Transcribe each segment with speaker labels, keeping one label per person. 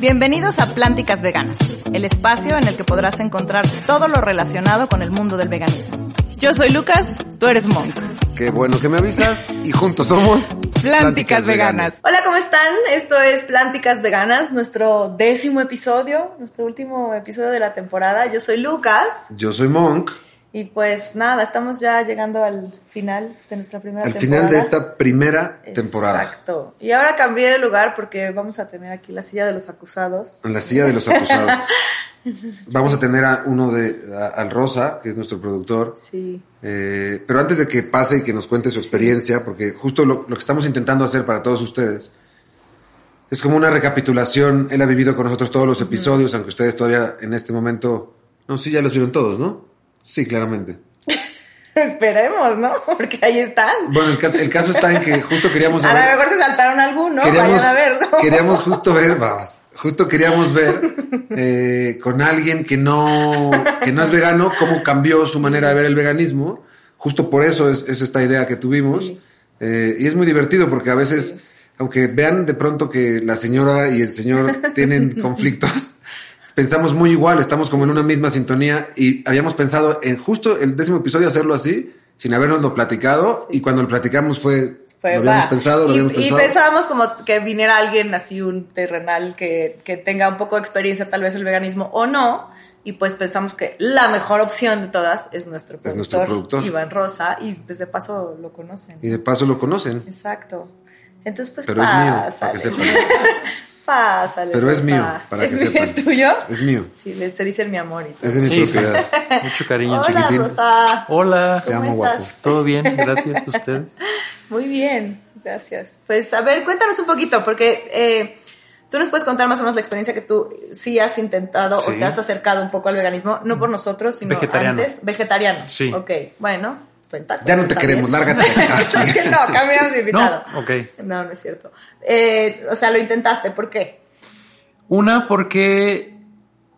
Speaker 1: Bienvenidos a Plánticas Veganas, el espacio en el que podrás encontrar todo lo relacionado con el mundo del veganismo. Yo soy Lucas, tú eres Monk.
Speaker 2: Qué bueno que me avisas y juntos somos
Speaker 1: Plánticas, Veganas. Hola, ¿cómo están? Esto es Plánticas Veganas, nuestro décimo episodio, nuestro último episodio de la temporada. Yo soy Lucas.
Speaker 2: Yo soy Monk.
Speaker 1: Y pues nada, estamos ya llegando al final de nuestra primera
Speaker 2: Al
Speaker 1: temporada.
Speaker 2: final de esta primera temporada.
Speaker 1: Exacto. Y ahora cambié de lugar porque vamos a tener aquí la silla de los acusados.
Speaker 2: En la silla de los acusados. Vamos a tener a uno de, a- al Rosa, que es nuestro productor.
Speaker 1: Sí.
Speaker 2: Eh, pero antes de que pase y que nos cuente su experiencia, porque justo lo, lo que estamos intentando hacer para todos ustedes es como una recapitulación. Él ha vivido con nosotros todos los episodios, aunque ustedes todavía en este momento. No, sí, ya los vieron todos, ¿no? Sí, claramente.
Speaker 1: Esperemos, ¿no? Porque ahí están.
Speaker 2: Bueno, el caso, el caso está en que justo queríamos
Speaker 1: A
Speaker 2: saber.
Speaker 1: lo mejor se saltaron alguno,
Speaker 2: queríamos,
Speaker 1: vayan a verlo.
Speaker 2: queríamos justo ver, babas, justo queríamos ver eh, con alguien que no, que no es vegano, cómo cambió su manera de ver el veganismo. Justo por eso es, es esta idea que tuvimos.
Speaker 1: Sí.
Speaker 2: Eh, y es muy divertido porque a veces, aunque vean de pronto que la señora y el señor tienen conflictos, pensamos muy igual, estamos como en una misma sintonía y habíamos pensado en justo el décimo episodio hacerlo así, sin habernoslo platicado, y cuando lo platicamos fue,
Speaker 1: Fue,
Speaker 2: lo habíamos
Speaker 1: va.
Speaker 2: pensado, lo
Speaker 1: y,
Speaker 2: habíamos
Speaker 1: y
Speaker 2: pensado.
Speaker 1: pensábamos como que viniera alguien así, un terrenal que, que tenga un poco de experiencia tal vez el veganismo o no. Y pues pensamos que la mejor opción de todas es nuestro productor,
Speaker 2: Es nuestro productor.
Speaker 1: Iván Rosa, y pues de paso lo conocen.
Speaker 2: Y de paso lo conocen.
Speaker 1: Exacto. Entonces, pues
Speaker 2: Pero es mío, para
Speaker 1: pásale.
Speaker 2: que Pero es mío, para
Speaker 1: ¿Es,
Speaker 2: que sepan.
Speaker 1: ¿Es tuyo?
Speaker 2: Es mío.
Speaker 1: Sí, le- se dice mi amor. y todo.
Speaker 2: Es de mi
Speaker 3: Sí, sí.
Speaker 2: propiedad.
Speaker 3: Mucho cariño,
Speaker 1: Hola,
Speaker 3: chiquitín.
Speaker 1: Rosa.
Speaker 3: Hola,
Speaker 2: Te
Speaker 1: ¿Cómo
Speaker 2: amo,
Speaker 1: estás?
Speaker 2: guapo.
Speaker 3: ¿todo bien? Gracias, ustedes.
Speaker 1: Muy bien, gracias. Pues a ver, cuéntanos un poquito, porque eh, tú nos puedes contar más o menos la experiencia que tú sí has intentado
Speaker 3: Sí.
Speaker 1: o te has acercado un poco al veganismo, no por nosotros, sino
Speaker 3: Vegetariano.
Speaker 1: antes. Vegetariano.
Speaker 3: Sí.
Speaker 1: Ok, bueno,
Speaker 2: Ya no te queremos, lárgate.
Speaker 1: Es que no, cambiamos de invitado.
Speaker 3: No, ok.
Speaker 1: No, no es cierto. Eh, o sea, lo intentaste, ¿por qué?
Speaker 3: Una, porque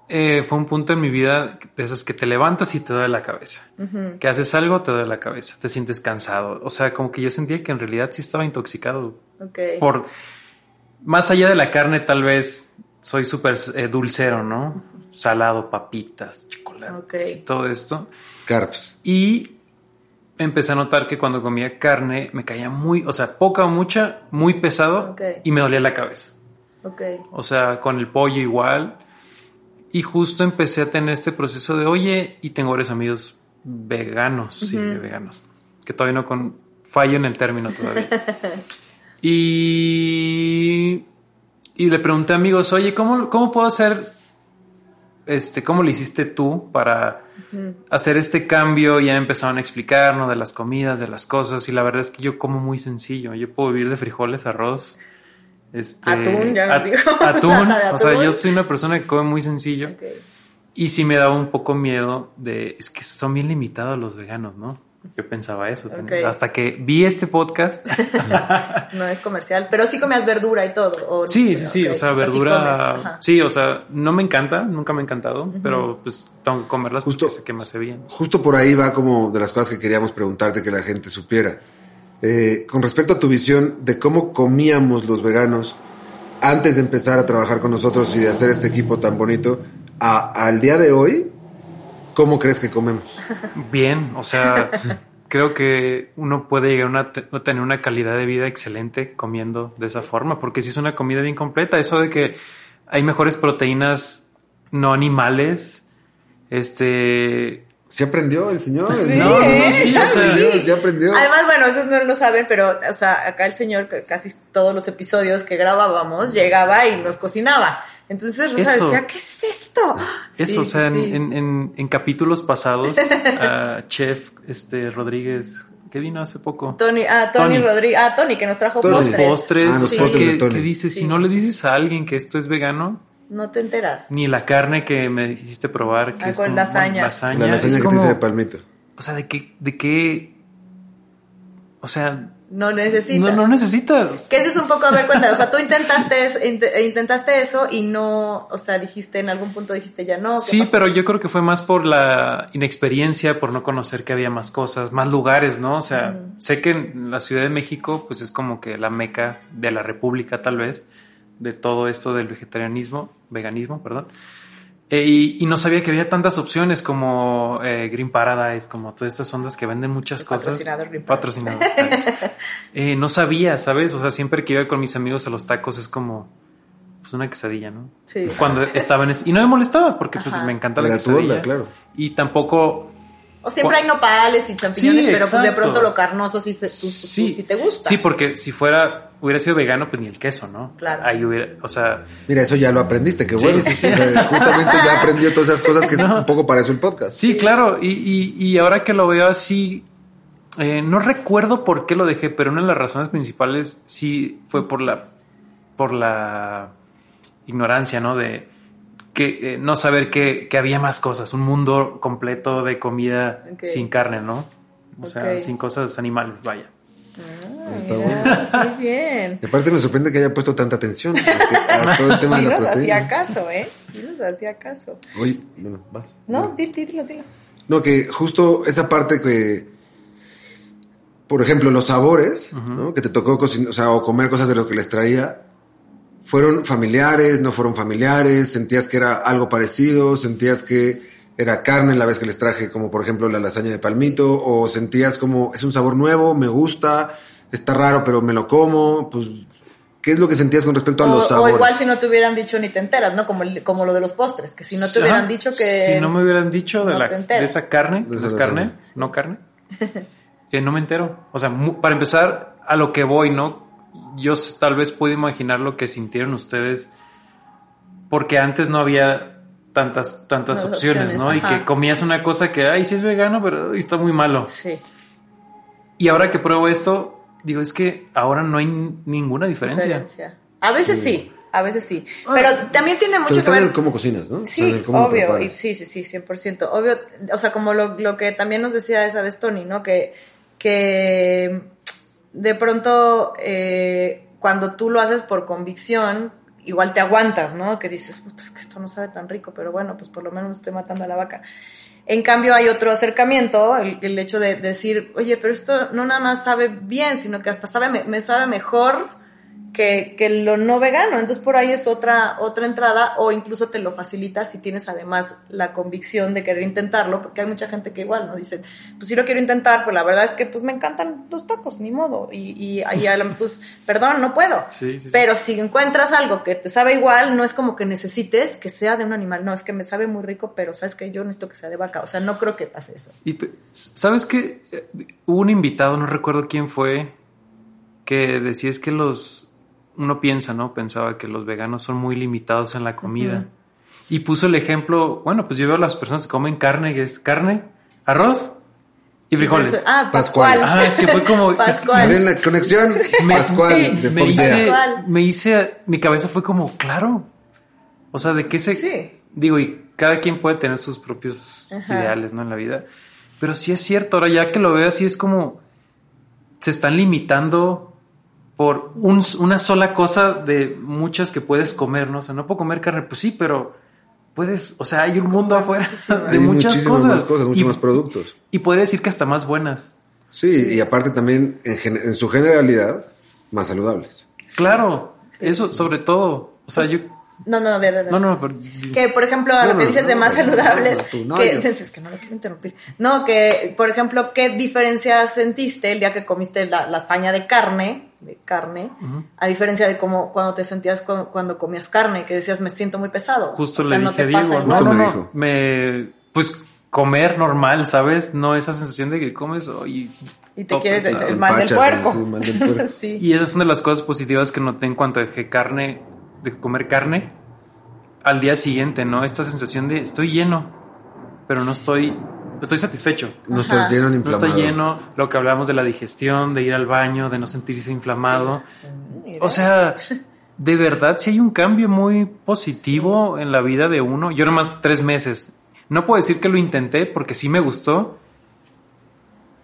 Speaker 3: eh, fue un punto en mi vida de esas que te levantas y te duele la cabeza. Que haces algo, te duele la cabeza, te sientes cansado. O sea, como que yo sentía que en realidad sí estaba intoxicado.
Speaker 1: Ok.
Speaker 3: Por más allá de la carne, tal vez soy súper eh, dulcero, ¿no? Salado, papitas, chocolates,
Speaker 1: Ok.
Speaker 3: y todo esto.
Speaker 2: Carps.
Speaker 3: Y empecé a notar que cuando comía carne me caía muy, o sea, poca o mucha, muy pesado
Speaker 1: Ok.
Speaker 3: y me dolía la cabeza.
Speaker 1: Ok.
Speaker 3: O sea, con el pollo igual. Y justo empecé a tener este proceso de, oye, y tengo varios amigos veganos, sí, veganos, que todavía no con fallo en el término todavía. y, y le pregunté a amigos, oye, ¿cómo, cómo puedo hacer, este, cómo lo hiciste tú para hacer este cambio? Ya empezaron a explicarnos de las comidas, de las cosas, y la verdad es que yo como muy sencillo. Yo puedo vivir de frijoles, arroz. Este,
Speaker 1: Atún, ya
Speaker 3: at-
Speaker 1: dijo.
Speaker 3: Atún. O sea, yo soy una persona que come muy sencillo.
Speaker 1: Ok.
Speaker 3: Y sí me daba un poco miedo de, es que son bien limitados los veganos, ¿no? Yo pensaba eso.
Speaker 1: Ok.
Speaker 3: Hasta que vi este podcast.
Speaker 1: No es comercial, pero sí comías verdura y todo. ¿o
Speaker 3: sí, sí, sí.
Speaker 1: Ok,
Speaker 3: O sea,
Speaker 1: sí
Speaker 3: verdura.
Speaker 1: comes, ajá.
Speaker 3: Sí, o sea, no me encanta, nunca me ha encantado, pero pues tengo que comerlas
Speaker 2: Justo-
Speaker 3: porque sé que me hace bien.
Speaker 2: Justo por ahí va como de las cosas que queríamos preguntarte que la gente supiera. Eh, con respecto a tu visión de cómo comíamos los veganos antes de empezar a trabajar con nosotros y de hacer este equipo tan bonito, a- al día de hoy, ¿cómo crees que comemos?
Speaker 3: Bien, o sea, creo que uno puede llegar a, una- a tener una calidad de vida excelente comiendo de esa forma, porque si es una comida bien completa, eso de que hay mejores proteínas no animales, este,
Speaker 2: ¿Se aprendió el señor?
Speaker 1: Sí,
Speaker 2: no, no, no,
Speaker 1: ¿eh?
Speaker 2: sí,
Speaker 1: Ya
Speaker 2: aprendió, sí aprendió.
Speaker 1: Además, bueno, eso no lo saben, pero, o sea, acá el señor, casi todos los episodios que grabábamos, llegaba y nos cocinaba. Entonces Rosa
Speaker 3: Eso.
Speaker 1: decía, ¿qué es esto?
Speaker 3: Eso,
Speaker 1: Sí,
Speaker 3: o sea,
Speaker 1: sí,
Speaker 3: en-. En, en- en capítulos pasados, a Chef este, Rodríguez, que vino hace poco.
Speaker 1: Tony, ah, Tony,
Speaker 3: Tony.
Speaker 1: Rodríguez, ah, Tony, que nos trajo
Speaker 2: Tony.
Speaker 3: Los
Speaker 1: postres.
Speaker 3: postres,
Speaker 2: Ah, los
Speaker 1: Sí.
Speaker 2: postres de
Speaker 3: que,
Speaker 1: Sí.
Speaker 3: si no le dices a alguien que esto es vegano,
Speaker 1: No te enteras.
Speaker 3: ni la carne que me hiciste probar, que
Speaker 1: Ah,
Speaker 3: es
Speaker 1: con
Speaker 3: como-
Speaker 1: lasaña.
Speaker 3: lasaña,
Speaker 2: La lasaña
Speaker 3: es
Speaker 2: que
Speaker 3: como-
Speaker 2: te hice de palmito.
Speaker 3: O sea, de qué, de qué, o sea,
Speaker 1: No necesitas.
Speaker 3: no, no necesitas.
Speaker 1: Que eso es un poco, a ver, cuéntanos, o sea, tú intentaste, es- int- intentaste eso y no, o sea, dijiste, en algún punto dijiste ya no. ¿qué
Speaker 3: Sí,
Speaker 1: pasó?
Speaker 3: pero yo creo que fue más por la inexperiencia, por no conocer que había más cosas, más lugares, ¿no? O sea, sé que en la Ciudad de México, pues es como que la meca de la República, tal vez, de todo esto del vegetarianismo, veganismo, perdón. Eh, y, y no sabía que había tantas opciones como eh, Green Paradise, como todas estas ondas que venden muchas cosas.
Speaker 1: Patrocinador Green Paradise.
Speaker 3: Patrocinador. Eh, no sabía, ¿sabes? O sea, siempre que iba con mis amigos a los tacos es como pues una quesadilla, ¿no?
Speaker 1: Sí.
Speaker 3: Cuando estaba en ese... Y no me molestaba porque pues, me encanta la
Speaker 2: Era
Speaker 3: quesadilla.
Speaker 2: onda, claro.
Speaker 3: Y tampoco...
Speaker 1: O siempre hay nopales y champiñones,
Speaker 3: Sí,
Speaker 1: pero pues de pronto lo carnoso sí, se, tú- tú-
Speaker 3: Sí,
Speaker 1: sí te gusta.
Speaker 3: Sí, porque si fuera, hubiera sido vegano, pues ni el queso, ¿no?
Speaker 1: Claro.
Speaker 3: Ahí hubiera, o sea,
Speaker 2: Mira, eso ya lo aprendiste, qué bueno.
Speaker 3: sí, sí.
Speaker 2: O sea, justamente ya aprendió todas esas cosas que es un poco para eso el podcast.
Speaker 3: sí, claro. Y, y, y ahora que lo veo así, eh, no recuerdo por qué lo dejé, pero una de las razones principales sí fue por la, por la ignorancia, ¿no? De que eh, no saber que, que había más cosas, un mundo completo de comida sin carne, ¿no? O sea, sin cosas animales, vaya.
Speaker 1: Ah,
Speaker 2: Está
Speaker 1: mira, Muy bien.
Speaker 2: Y aparte me sorprende que haya puesto tanta atención a, que- a todo el tema
Speaker 1: Sí
Speaker 2: de la
Speaker 1: nos hacía caso, ¿eh? Sí nos hacía caso.
Speaker 2: Oye, bueno, vas.
Speaker 1: No, dilo, dilo, dilo.
Speaker 2: No, que justo esa parte que, por ejemplo, los sabores, ¿no? Que te tocó cocinar, o sea, o comer cosas de lo que les traía, fueron familiares, no fueron familiares, sentías que era algo parecido, sentías que era carne la vez que les traje, como por ejemplo la lasaña de palmito, o sentías como, es un sabor nuevo, me gusta, está raro, pero me lo como, pues, ¿qué es lo que sentías con respecto a
Speaker 1: O,
Speaker 2: los
Speaker 1: o
Speaker 2: sabores?
Speaker 1: igual si no te hubieran dicho ni te enteras, ¿no? Como, como lo de los postres, que si no te hubieran
Speaker 3: Ajá.
Speaker 1: dicho que...
Speaker 3: Si no me hubieran dicho de,
Speaker 1: no
Speaker 3: la, de esa carne,
Speaker 2: De
Speaker 3: pues
Speaker 2: esa
Speaker 3: es carne, no carne, eh, no me entero. O sea, mu- para empezar, a lo que voy, ¿no? Yo tal vez puedo imaginar lo que sintieron ustedes, porque antes no había tantas, tantas
Speaker 1: Las
Speaker 3: opciones,
Speaker 1: opciones,
Speaker 3: ¿no? Y que comías una cosa que, ay, sí es vegano, pero está muy malo.
Speaker 1: Sí,
Speaker 3: Y ahora que pruebo esto, digo, es que ahora no hay ninguna diferencia.
Speaker 1: diferencia. A veces sí, a veces sí. Pero también tiene
Speaker 2: Pero
Speaker 1: mucho que
Speaker 2: está en
Speaker 1: ver...
Speaker 2: el cómo cocinas, ¿no?
Speaker 1: Sí,
Speaker 2: cómo
Speaker 1: obvio, y sí, sí, sí, 100%. Obvio, o sea, como lo, lo que también nos decía esa vez Tony, ¿no? Que, que de pronto eh, cuando tú lo haces por convicción, igual te aguantas, ¿no? Que dices, "Puta, es que esto no sabe tan rico, pero bueno, pues por lo menos estoy matando a la vaca. En cambio hay otro acercamiento, el, hecho de decir, oye, pero esto no nada más sabe bien, sino que hasta sabe, me sabe mejor que, que lo no vegano. Entonces por ahí es otra, otra entrada o incluso te lo facilita si tienes además la convicción de querer intentarlo, porque hay mucha gente que igual no dice, pues sí lo quiero intentar, pues la verdad es que pues me encantan los tacos, ni modo. Y, y ahí pues, perdón, no puedo.
Speaker 3: Sí, sí, sí.
Speaker 1: Pero si encuentras algo que te sabe igual, no es como que necesites que sea de un animal, no, es que me sabe muy rico, pero sabes que yo necesito que sea de vaca. O sea, no creo que pase eso.
Speaker 3: Y sabes que hubo un invitado, no recuerdo quién fue, que decía es que los uno piensa, ¿no? Pensaba que los veganos son muy limitados en la comida. Y puso el ejemplo, bueno, pues yo veo a las personas que comen carne, que es carne, arroz y frijoles.
Speaker 1: Ah,
Speaker 2: Pascual.
Speaker 1: Pascual.
Speaker 3: Ajá, que fue como
Speaker 1: Pascual.
Speaker 2: ¿Ven la conexión?
Speaker 3: Me-
Speaker 2: Pascual,
Speaker 1: sí,
Speaker 2: de
Speaker 3: me hice, me hice, mi cabeza fue como, claro. O sea, de qué se...
Speaker 1: Sí.
Speaker 3: Digo, y cada quien puede tener sus propios
Speaker 1: Ajá.
Speaker 3: ideales, ¿no? En la vida. Pero sí es cierto, ahora ya que lo veo así es como, se están limitando por un- una sola cosa de muchas que puedes comer, ¿no? O sea, no puedo comer carne, pues sí, pero puedes, o sea, hay un mundo afuera de
Speaker 2: Hay
Speaker 3: muchas
Speaker 2: muchísimas
Speaker 3: cosas.
Speaker 2: más cosas, muchos
Speaker 3: y,
Speaker 2: más productos.
Speaker 3: y podría decir que hasta más buenas.
Speaker 2: Sí, y aparte también en, gen- en su generalidad, más saludables.
Speaker 3: Claro, eso sobre todo. O sea, yo...
Speaker 1: No, no, de verdad.
Speaker 3: No, no, pero...
Speaker 1: Que, por ejemplo,
Speaker 2: No,
Speaker 1: lo que
Speaker 2: no,
Speaker 1: dices de más saludables,
Speaker 2: no, tú, no,
Speaker 1: que,
Speaker 2: yo.
Speaker 1: es que no lo quiero interrumpir. No, que, por ejemplo, ¿qué diferencia sentiste el día que comiste la lasaña de carne, de carne, a diferencia de cómo cuando te sentías cu- cuando comías carne, que decías, me siento muy pesado?
Speaker 3: Justo
Speaker 1: O sea,
Speaker 3: le
Speaker 1: no
Speaker 3: dije a Diego, no, no,
Speaker 2: me
Speaker 3: no,
Speaker 2: dijo.
Speaker 3: me, pues comer normal, ¿sabes? No esa sensación de que comes oh, y,
Speaker 1: Y te quieres el mal del
Speaker 2: Empachas,
Speaker 1: puerco.
Speaker 2: sí, mal del puerco.
Speaker 1: sí.
Speaker 3: Y esas son de las cosas positivas que noté en cuanto dejé carne, de comer carne al día siguiente, ¿no? Esta sensación de estoy lleno, pero no estoy, estoy satisfecho.
Speaker 2: No estás lleno ni
Speaker 3: No
Speaker 2: inflamado.
Speaker 3: estoy lleno, lo que hablamos de la digestión, de ir al baño, de no sentirse inflamado. O sea, de verdad, si hay un cambio muy positivo en la vida de uno. Yo nomás tres meses. No puedo decir que lo intenté porque sí me gustó.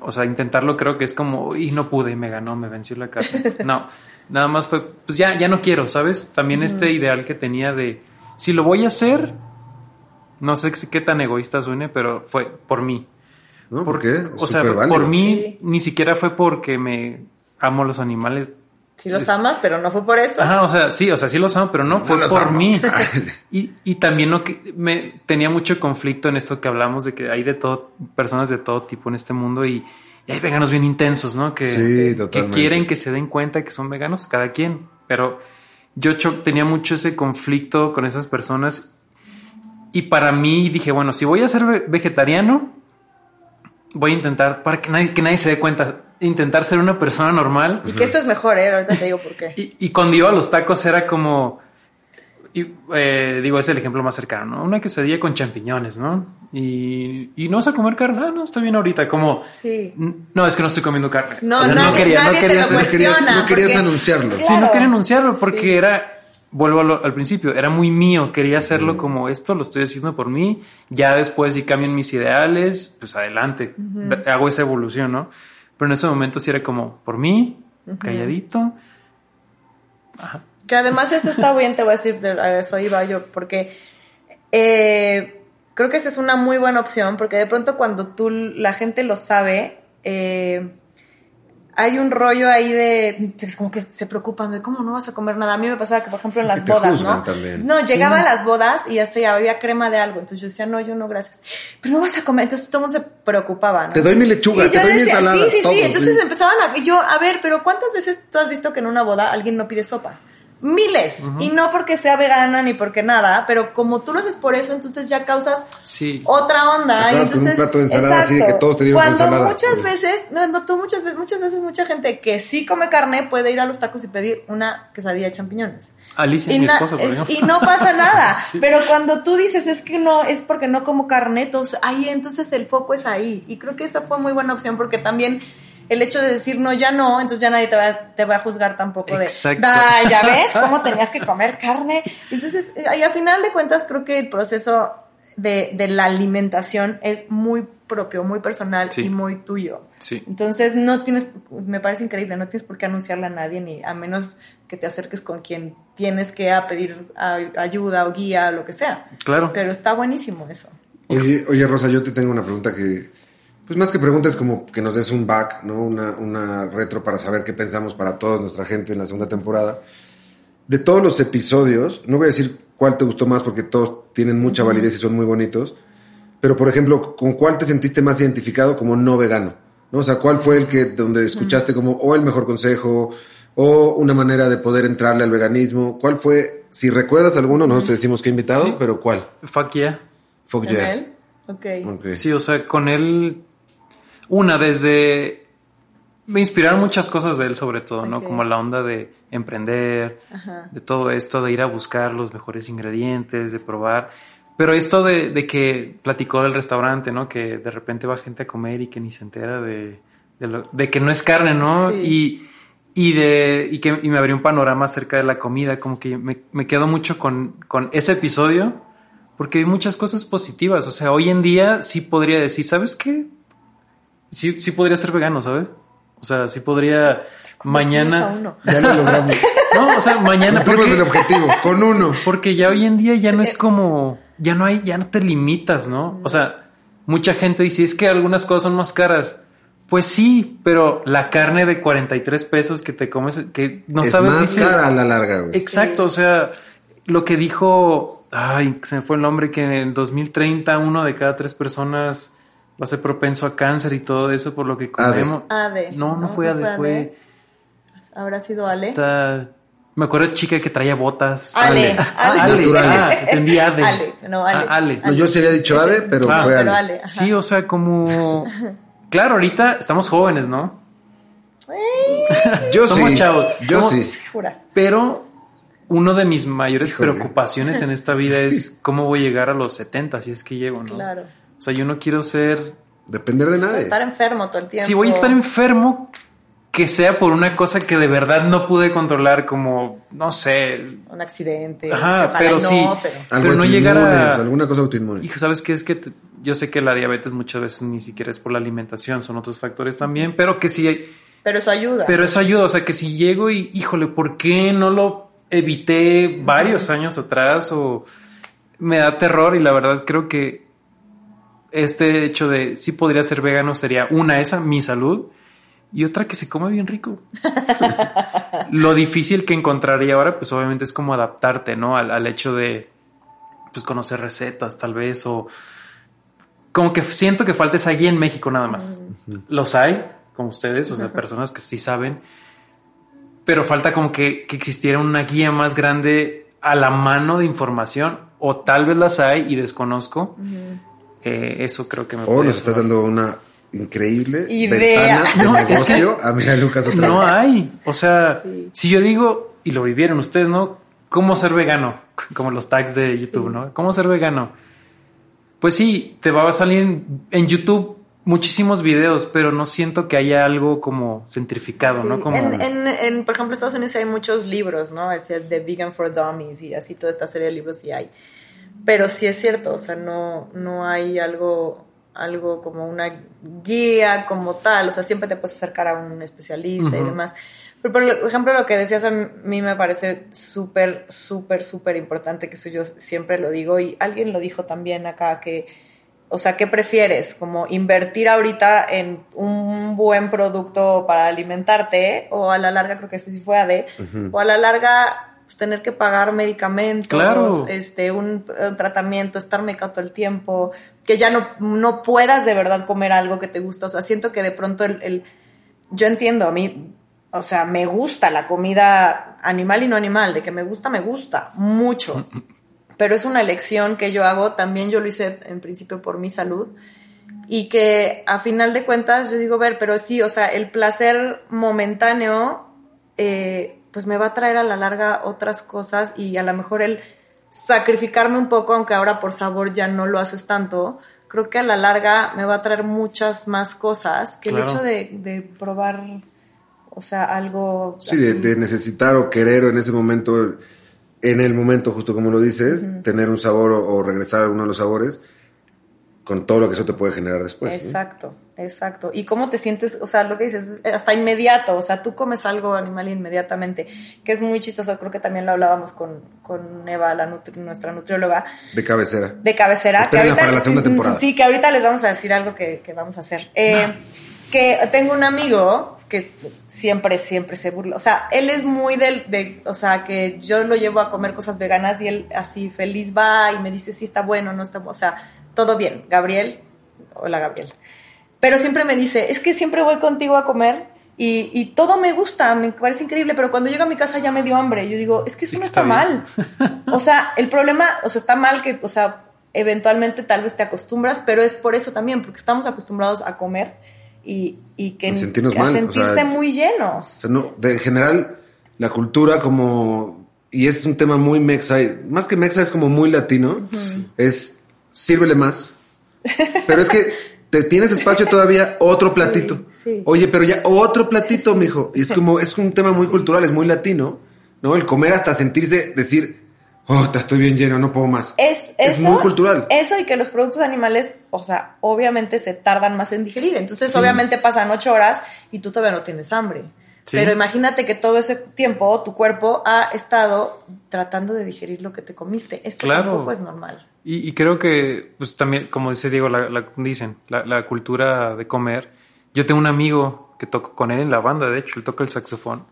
Speaker 3: O sea, intentarlo creo que es como, y no pude, me ganó, me venció la carne. No, nada más fue, pues ya, ya no quiero, ¿sabes? También este ideal que tenía de, si lo voy a hacer, no sé qué tan egoísta suene, pero fue por mí.
Speaker 2: ¿No?
Speaker 3: Por-
Speaker 2: ¿Por qué?
Speaker 3: O sea, por mí
Speaker 1: Sí.
Speaker 3: ni siquiera fue porque me amo los animales,
Speaker 1: Sí los amas, pero no fue por eso.
Speaker 3: Ajá, o sea, sí, o sea, sí los amo, pero no
Speaker 2: no
Speaker 3: fue por
Speaker 2: amo.
Speaker 3: mí. Y, y también no que me tenía mucho conflicto en esto que hablamos de que hay de todo, personas de todo tipo en este mundo y, y hay veganos bien intensos, ¿no? Que,
Speaker 2: Sí,
Speaker 3: que quieren que se den cuenta que son veganos, cada quien. Pero yo tenía mucho ese conflicto con esas personas y para mí dije, bueno, si voy a ser ve- vegetariano, voy a intentar, para que nadie, que nadie se dé cuenta, intentar ser una persona normal.
Speaker 1: Y que eso es mejor, ¿eh? Ahorita te digo por qué.
Speaker 3: Y, y cuando iba a los tacos era como, y, eh, digo, es el ejemplo más cercano, ¿no? Una quesadilla con champiñones, ¿no? Y, y no vas a comer carne, ah, no, estoy bien ahorita, como,
Speaker 1: Sí.
Speaker 3: "N- no, es que no estoy comiendo carne.
Speaker 1: No,
Speaker 3: O sea,
Speaker 1: nadie-
Speaker 3: quería,
Speaker 1: nadie te
Speaker 3: quería
Speaker 1: lo
Speaker 3: ser-
Speaker 2: No querías, no querías
Speaker 1: porque-
Speaker 2: anunciarlo.
Speaker 3: Sí, no
Speaker 1: Claro.
Speaker 3: quería anunciarlo porque
Speaker 1: Sí.
Speaker 3: era, vuelvo lo- al principio, era muy mío, quería hacerlo como esto, lo estoy haciendo por mí, ya después si cambian mis ideales, pues adelante, Da- hago esa evolución, ¿no? Pero en ese momento sí era como, por mí, calladito,
Speaker 1: Que además eso está bien, te voy a decir, de- a eso iba yo, porque eh, creo que esa es una muy buena opción, porque de pronto cuando tú, la gente lo sabe, eh, hay un rollo ahí de, es como que se preocupan de cómo no vas a comer nada. A mí me pasaba que, por ejemplo, en las bodas, ¿no?
Speaker 2: también.
Speaker 1: No, llegaba a las bodas y ya había crema de algo. Entonces yo decía, no, yo no, gracias. Pero no vas a comer. Entonces todo el mundo se preocupaba, ¿no?
Speaker 2: Te doy mi lechuga,
Speaker 1: Y
Speaker 2: te doy mi ensalada.
Speaker 1: Sí, sí,
Speaker 2: todo,
Speaker 1: sí. Entonces
Speaker 2: sí.
Speaker 1: empezaban a. y yo, a ver, pero ¿cuántas veces tú has visto que en una boda alguien no pide sopa? Miles. Y no porque sea vegana ni porque nada, pero como tú lo haces por eso, entonces ya causas
Speaker 3: sí.
Speaker 1: otra onda. Y
Speaker 2: con un
Speaker 1: entonces,
Speaker 2: plato de ensalada así de que todos te dieron tu
Speaker 1: Cuando
Speaker 2: ensalada.
Speaker 1: muchas veces, no, no, tú muchas veces, muchas veces mucha gente que sí come carne puede ir a los tacos y pedir una quesadilla de champiñones.
Speaker 3: Alicia
Speaker 1: Y,
Speaker 3: es mi esposa, por ejemplo.
Speaker 1: y no pasa nada. Pero cuando tú dices es que no, es porque no como carne, entonces ahí entonces el foco es ahí. Y creo que esa fue muy buena opción porque también el hecho de decir no, ya no, entonces ya nadie te va, te va a juzgar tampoco de,
Speaker 3: Exacto.
Speaker 1: "Ay, ya ves cómo tenías que comer carne. Entonces, eh, y a final de cuentas creo que el proceso de, de la alimentación es muy propio, muy personal
Speaker 3: Sí.
Speaker 1: y muy tuyo.
Speaker 3: Sí.
Speaker 1: Entonces no tienes, me parece increíble, no tienes por qué anunciarle a nadie, ni a menos que te acerques con quien tienes que a pedir a- ayuda o guía o lo que sea.
Speaker 3: Claro.
Speaker 1: Pero está buenísimo eso.
Speaker 2: Oye, oye, Rosa, yo te tengo una pregunta que, pues más que preguntas, como que nos des un back, ¿no? Una, una retro para saber qué pensamos para toda nuestra gente en la segunda temporada. De todos los episodios, no voy a decir cuál te gustó más porque todos tienen mucha validez y son muy bonitos, pero por ejemplo, ¿con cuál te sentiste más identificado como no vegano? ¿No? O sea, ¿cuál fue el que donde escuchaste como o el mejor consejo o una manera de poder entrarle al veganismo? ¿Cuál fue? Si recuerdas alguno, nosotros te decimos que invitado,
Speaker 3: Sí.
Speaker 2: pero ¿cuál?
Speaker 3: Fuck yeah.
Speaker 2: Fuck
Speaker 1: ¿En
Speaker 2: yeah.
Speaker 1: él? Ok.
Speaker 2: Ok.
Speaker 3: Sí, o sea, con él, una, desde, me inspiraron muchas cosas de él sobre todo, ¿no? Como la onda de emprender,
Speaker 1: Ajá.
Speaker 3: de todo esto, de ir a buscar los mejores ingredientes, de probar. Pero esto de, de que platicó del restaurante, ¿no? Que de repente va gente a comer y que ni se entera de, de, lo- de que no es carne, ¿no?
Speaker 1: Sí.
Speaker 3: Y, y, de, y, que, y me abrió un panorama acerca de la comida, como que me, me quedo mucho con, con ese episodio, porque hay muchas cosas positivas. O sea, hoy en día sí podría decir, ¿sabes qué? Sí, sí podría ser vegano, ¿sabes? O sea, sí podría mañana...
Speaker 1: uno.
Speaker 2: Ya lo logramos.
Speaker 3: No, o sea, mañana...
Speaker 2: Cumplimos el
Speaker 3: porque-
Speaker 2: objetivo, con uno.
Speaker 3: porque ya hoy en día ya no es como, ya no hay, ya no te limitas, ¿no? O sea, mucha gente dice, es que algunas cosas son más caras. Pues sí, pero la carne de 43 pesos que te comes, que no
Speaker 2: es
Speaker 3: sabes
Speaker 2: más
Speaker 3: dice-
Speaker 2: cara a la larga, güey.
Speaker 3: Exacto, o sea, lo que dijo, ay, se me fue el nombre, que en el 2030 uno de cada tres personas va a ser propenso a cáncer y todo eso por lo que comemos.
Speaker 1: ADE.
Speaker 3: No, no, fue ADE, fue...
Speaker 1: ¿Habrá sido Ale?
Speaker 3: o sea, me acuerdo de chica que traía botas.
Speaker 1: Ale.
Speaker 3: Ah,
Speaker 1: Ale.
Speaker 3: Ale.
Speaker 2: Natural.
Speaker 3: Ah, entendí Ade.
Speaker 1: Ale, no, Ale.
Speaker 3: Ah, Ale.
Speaker 2: No, yo sí había dicho ADE, pero
Speaker 3: Ah,
Speaker 2: fue
Speaker 1: pero
Speaker 2: Ale.
Speaker 3: Sí, o sea, como... Claro, ahorita estamos jóvenes, ¿no?
Speaker 2: Yo
Speaker 3: Somos
Speaker 2: sí.
Speaker 3: chavos.
Speaker 2: Yo
Speaker 3: Somos-
Speaker 2: sí.
Speaker 1: Juras.
Speaker 3: Pero uno de mis mayores
Speaker 2: Híjole.
Speaker 3: preocupaciones en esta vida es cómo voy a llegar a los 70, si es que llego, ¿no?
Speaker 1: Claro.
Speaker 3: O sea, yo no quiero ser...
Speaker 2: Depender de nadie.
Speaker 1: Estar enfermo todo el tiempo.
Speaker 3: Si voy a estar enfermo, que sea por una cosa que de verdad no pude controlar, como, no sé...
Speaker 1: Un accidente.
Speaker 3: Ajá, pero
Speaker 1: no,
Speaker 3: sí.
Speaker 1: pero-
Speaker 2: Algo
Speaker 3: pero no llegar a-
Speaker 2: alguna cosa autoinmune.
Speaker 3: Hijo, ¿sabes qué? Es que te- yo sé que la diabetes muchas veces ni siquiera es por la alimentación, son otros factores también, pero que sí...
Speaker 1: Pero eso ayuda.
Speaker 3: Pero eso ayuda, o sea, que si llego y, híjole, ¿por qué no lo evité varios años atrás? O me da terror y la verdad creo que este hecho de sí podría ser vegano sería una, esa, mi salud, y otra que se come bien rico. Lo difícil que encontraría ahora, pues obviamente es como adaptarte, ¿no? Al, al, hecho de, pues conocer recetas tal vez o como que siento que falta esa guía en México nada más. Los hay, como ustedes, o sea, personas que sí saben, pero falta como que, que existiera una guía más grande a la mano de información o tal vez las hay y desconozco. Eh, eso creo que me
Speaker 2: O nos estás dando una increíble Idea. ventana de no, negocio es que a Lucas otra
Speaker 3: No hay. O sea, sí. si yo digo, y lo vivieron ustedes, ¿no? ¿Cómo ser vegano? Como los tags de YouTube, sí. ¿no? ¿Cómo ser vegano? Pues sí, te va a salir en YouTube muchísimos videos, pero no siento que haya algo como centrificado, sí. ¿no? Como...
Speaker 1: En, en, en, por ejemplo, Estados Unidos hay muchos libros, ¿no? Es el de Vegan for Dummies y así toda esta serie de libros sí hay. Pero sí es cierto, o sea, no, no hay algo, algo como una guía como tal, o sea, siempre te puedes acercar a un especialista uh -huh. y demás. Pero, por ejemplo, lo que decías a mí me parece súper, súper, súper importante, que eso yo siempre lo digo, y alguien lo dijo también acá, que, o sea, ¿qué prefieres? Como invertir ahorita en un buen producto para alimentarte, o a la larga, creo que ese sí fue AD, uh -huh. o a la larga tener que pagar medicamentos,
Speaker 3: claro.
Speaker 1: este, un, un, tratamiento, estar mecado todo el tiempo, que ya no, no puedas de verdad comer algo que te gusta. O sea, siento que de pronto el, el yo entiendo, a mí o sea, me gusta la comida animal y no animal, de que me gusta, me gusta mucho. Pero es una elección que yo hago, también yo lo hice en principio por mi salud. Y que a final de cuentas yo digo, ver, pero sí, o sea, el placer momentáneo, eh, pues me va a traer a la larga otras cosas y a lo mejor el sacrificarme un poco, aunque ahora por sabor ya no lo haces tanto, creo que a la larga me va a traer muchas más cosas que claro. el hecho de, de probar o sea, algo...
Speaker 2: Sí, de, de, necesitar o querer en ese momento, en el momento, justo como lo dices, uh -huh. tener un sabor o, o, regresar a alguno de los sabores, con todo lo que eso te puede generar después.
Speaker 1: Exacto, ¿no? exacto. Y cómo te sientes, o sea, lo que dices, hasta inmediato, o sea, tú comes algo animal inmediatamente, que es muy chistoso, creo que también lo hablábamos con, con Eva, la nutri, nuestra nutrióloga.
Speaker 2: De cabecera.
Speaker 1: De cabecera.
Speaker 2: Espérenla que ahorita, para la segunda temporada.
Speaker 1: Sí, que ahorita les vamos a decir algo que, que vamos a hacer. Eh. Que tengo un amigo que siempre, siempre se burla. O sea, él es muy del, de, o sea, que yo lo llevo a comer cosas veganas y él así feliz va y me dice si está bueno, no está, o sea, todo bien. Gabriel, hola Gabriel. Pero siempre me dice, es que siempre voy contigo a comer y, y todo me gusta, me parece increíble, pero cuando llego a mi casa ya me dio hambre. Yo digo, es que eso sí no está, está mal. o sea, el problema, o sea, está mal que, o sea, eventualmente tal vez te acostumbras, pero es por eso también, porque estamos acostumbrados a comer y, y que
Speaker 2: sentirnos
Speaker 1: a
Speaker 2: mal,
Speaker 1: sentirse
Speaker 2: o sea,
Speaker 1: muy llenos.
Speaker 2: O sea, no, de, en general, la cultura como, y es un tema muy mexa, más que mexa es como muy latino, uh -huh. es sírvele más. Pero es que te tienes espacio todavía, otro platito.
Speaker 1: Sí, sí.
Speaker 2: Oye, pero ya otro platito, mijo. Y es como, es un tema muy cultural, es muy latino, ¿no? El comer hasta sentirse, decir, oh, te estoy bien lleno, no puedo más.
Speaker 1: Es,
Speaker 2: es
Speaker 1: eso,
Speaker 2: muy cultural.
Speaker 1: Eso y que los productos animales, o sea, obviamente se tardan más en digerir. Entonces, sí. obviamente pasan ocho horas y tú todavía no tienes hambre. Sí. Pero imagínate que todo ese tiempo tu cuerpo ha estado tratando de digerir lo que te comiste. Eso claro. tampoco es normal.
Speaker 3: Y, y, creo que, pues también, como dice Diego, la, la dicen, la, la, cultura de comer. Yo tengo un amigo que toco con él en la banda, de hecho, él toca el saxofón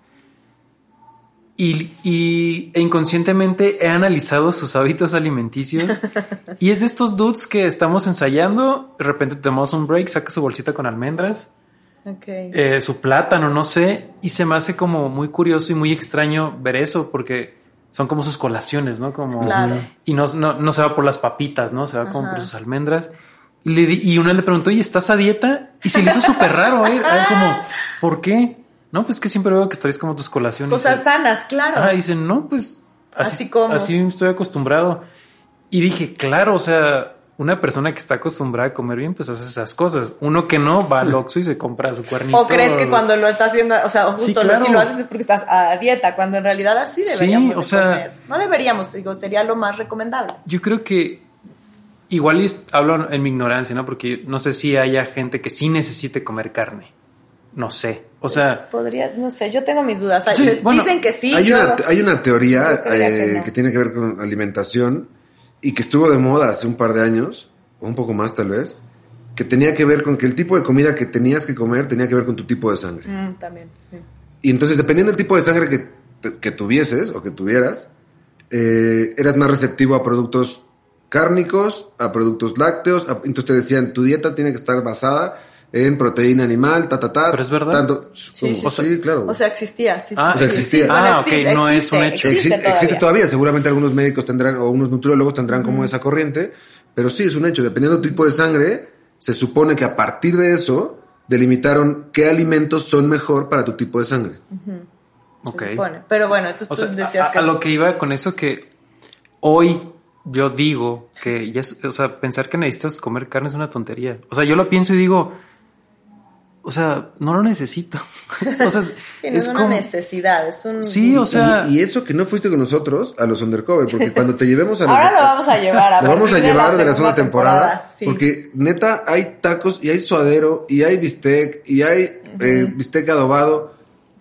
Speaker 3: y, y, e inconscientemente he analizado sus hábitos alimenticios y es de estos dudes que estamos ensayando, de repente tomamos un break, saca su bolsita con almendras,
Speaker 1: okay.
Speaker 3: eh, su plátano, no sé, y se me hace como muy curioso y muy extraño ver eso porque son como sus colaciones, ¿no? Como,
Speaker 1: claro.
Speaker 3: Y no, no, no, se va por las papitas, ¿no? Se va como por sus almendras. Y, le, y uno le preguntó, ¿y estás a dieta? Y se le hizo súper raro, ¿eh? como, ¿por qué? No, pues que siempre veo que traes como tus colaciones.
Speaker 1: Cosas sanas, claro.
Speaker 3: Ah, dicen, no, pues así, así, como. así estoy acostumbrado. Y dije, claro, o sea, una persona que está acostumbrada a comer bien, pues hace esas cosas. Uno que no va al Oxxo y se compra su cuernito.
Speaker 1: O crees que cuando lo está haciendo, o sea, justo sí, claro. si lo haces es porque estás a dieta, cuando en realidad así deberíamos sí, o sea, comer. No deberíamos, digo, sería lo más recomendable.
Speaker 3: Yo creo que igual hablo en mi ignorancia, ¿no? Porque no sé si haya gente que sí necesite comer carne. No sé. O sea.
Speaker 1: Podría, no sé, yo tengo mis dudas. Sí, bueno, Dicen que sí.
Speaker 2: Hay,
Speaker 1: yo,
Speaker 2: una, hay una teoría eh, que, no. que, tiene que ver con alimentación y que estuvo de moda hace un par de años, o un poco más tal vez, que tenía que ver con que el tipo de comida que tenías que comer tenía que ver con tu tipo de sangre.
Speaker 1: Mm, también. sí.
Speaker 2: Y entonces, dependiendo del tipo de sangre que, que tuvieses o que tuvieras, eh, eras más receptivo a productos cárnicos, a productos lácteos. a- entonces te decían, tu dieta tiene que estar basada en proteína animal, ta, ta, ta.
Speaker 3: Pero es verdad.
Speaker 2: Tanto,
Speaker 1: Sí,
Speaker 2: como-
Speaker 1: sí,
Speaker 2: sí, claro.
Speaker 1: O sea, existía. Sí, sí,
Speaker 3: Ah,
Speaker 1: sí,
Speaker 2: o sea, existía.
Speaker 3: Ah, ok,
Speaker 1: existe,
Speaker 3: no es un hecho.
Speaker 1: Existe,
Speaker 2: Existe,
Speaker 1: todavía.
Speaker 2: existe todavía. Seguramente algunos médicos tendrán, o unos nutriólogos tendrán como esa corriente, pero sí es un hecho. Dependiendo del tipo de sangre, se supone que a partir de eso delimitaron qué alimentos son mejor para tu tipo de sangre.
Speaker 3: Ok.
Speaker 1: Se supone. Pero bueno, entonces
Speaker 3: O
Speaker 1: tú
Speaker 3: sea,
Speaker 1: decías
Speaker 3: a,
Speaker 1: que...
Speaker 3: a lo que iba con eso que hoy yo digo que ya o sea, pensar que necesitas comer carne es una tontería. O sea, yo lo pienso y digo, o sea, no lo necesito. o sea,
Speaker 1: Sí, no es,
Speaker 3: es
Speaker 1: una
Speaker 3: como-
Speaker 1: necesidad, es un...
Speaker 3: Sí, o sea,
Speaker 2: y, y eso que no fuiste con nosotros a los undercover, porque cuando te llevemos a los
Speaker 1: Ahora lo vamos a llevar a
Speaker 2: Lo vamos a llevar de la segunda temporada,
Speaker 1: sí.
Speaker 2: porque neta hay tacos y hay suadero y hay bistec y hay eh, bistec adobado.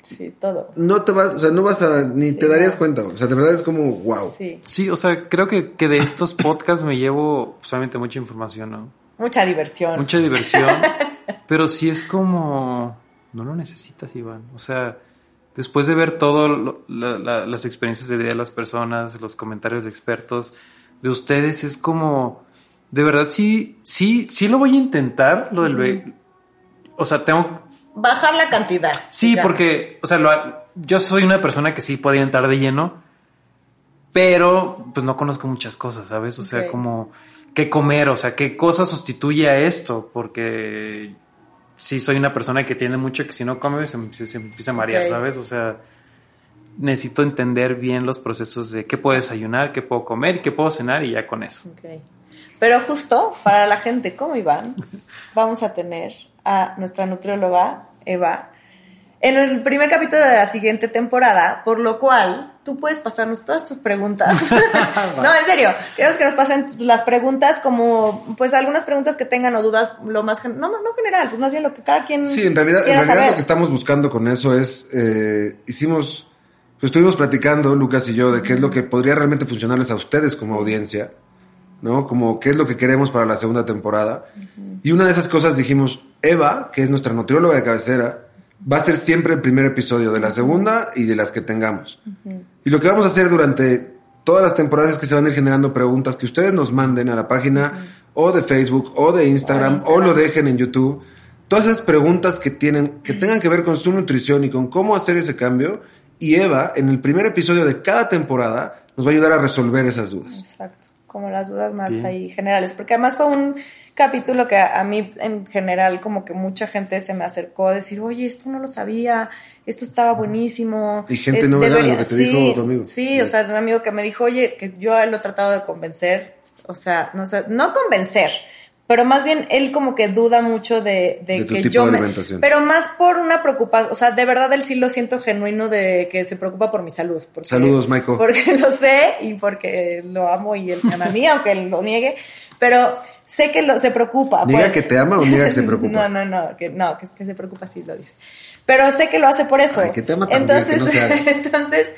Speaker 1: Sí, todo.
Speaker 2: No te vas, o sea, no vas a, ni te darías
Speaker 1: no.
Speaker 2: cuenta, o sea, de verdad es como, wow.
Speaker 1: Sí.
Speaker 3: sí, o sea, creo que, que de estos podcasts me llevo solamente mucha información, ¿no?
Speaker 1: Mucha diversión.
Speaker 3: Mucha diversión, pero sí es como, no lo necesitas, Iván. O sea, después de ver la- la- las experiencias de vida de las personas, los comentarios de expertos, de ustedes, es como, de verdad sí, sí, sí lo voy a intentar, lo del, o sea, tengo,
Speaker 1: Bajar la cantidad.
Speaker 3: sí,
Speaker 1: digamos.
Speaker 3: porque, o sea, lo- yo soy una persona que sí podía entrar de lleno, pero pues no conozco muchas cosas, ¿sabes? O sea, como qué comer, o sea, qué cosa sustituye a esto, porque sí soy una persona que tiene mucho que si no come se, se- se empieza a marear. ¿sabes? O sea, necesito entender bien los procesos de qué puedo desayunar, qué puedo comer, qué puedo cenar y ya con eso.
Speaker 1: Ok. Pero justo para la gente como Iván, vamos a tener a nuestra nutrióloga, Eva, en el primer capítulo de la siguiente temporada, por lo cual tú puedes pasarnos todas tus preguntas. no, en serio, queremos que nos pasen las preguntas como, pues algunas preguntas que tengan o dudas, lo más, gen- no, no general, pues más bien lo que cada quien
Speaker 2: Sí, en realidad, en realidad
Speaker 1: saber.
Speaker 2: lo que estamos buscando con eso es, eh, hicimos, pues estuvimos platicando, Lucas y yo, de qué es lo que podría realmente funcionarles a ustedes como audiencia, ¿no? Como qué es lo que queremos para la segunda temporada. Y una de esas cosas dijimos, Eva, que es nuestra nutrióloga de cabecera, va a ser siempre el primer episodio de la segunda y de las que tengamos. Y lo que vamos a hacer durante todas las temporadas es que se van a ir generando preguntas que ustedes nos manden a la página o de Facebook o de Instagram o, lo dejen en YouTube. Todas esas preguntas que tienen, que tengan que ver con su nutrición y con cómo hacer ese cambio. Y Eva, en el primer episodio de cada temporada, nos va a ayudar a resolver esas dudas.
Speaker 1: Exacto, como las dudas más
Speaker 3: Bien.
Speaker 1: ahí generales, porque además fue un capítulo que a, a mí en general como que mucha gente se me acercó a decir, oye, esto no lo sabía, esto estaba buenísimo.
Speaker 2: Y gente
Speaker 1: eh,
Speaker 2: no era
Speaker 1: debería-".
Speaker 2: lo que te
Speaker 1: Sí,
Speaker 2: dijo tu amigo.
Speaker 1: Sí, o sea, un amigo que me dijo, oye, que yo lo he tratado de convencer, o sea, no sé, no convencer, pero más bien él como que duda mucho de, de,
Speaker 2: De tu
Speaker 1: que
Speaker 2: tipo
Speaker 1: yo
Speaker 2: de
Speaker 1: me- pero más por una preocupación, o sea, de verdad él sí lo siento genuino de que se preocupa por mi salud. porque-
Speaker 2: Saludos, Michael.
Speaker 1: porque lo sé y porque lo amo y él me ama a mí, aunque él lo niegue, pero sé que lo, se preocupa.
Speaker 2: ¿Niega
Speaker 1: pues.
Speaker 2: que te ama o niega que se preocupa?
Speaker 1: no, no, no, que, no, que, que se preocupa, sí lo dice. Pero sé que lo hace por eso.
Speaker 2: Ay, que te ama también,
Speaker 1: entonces,
Speaker 2: que no se haga.
Speaker 1: entonces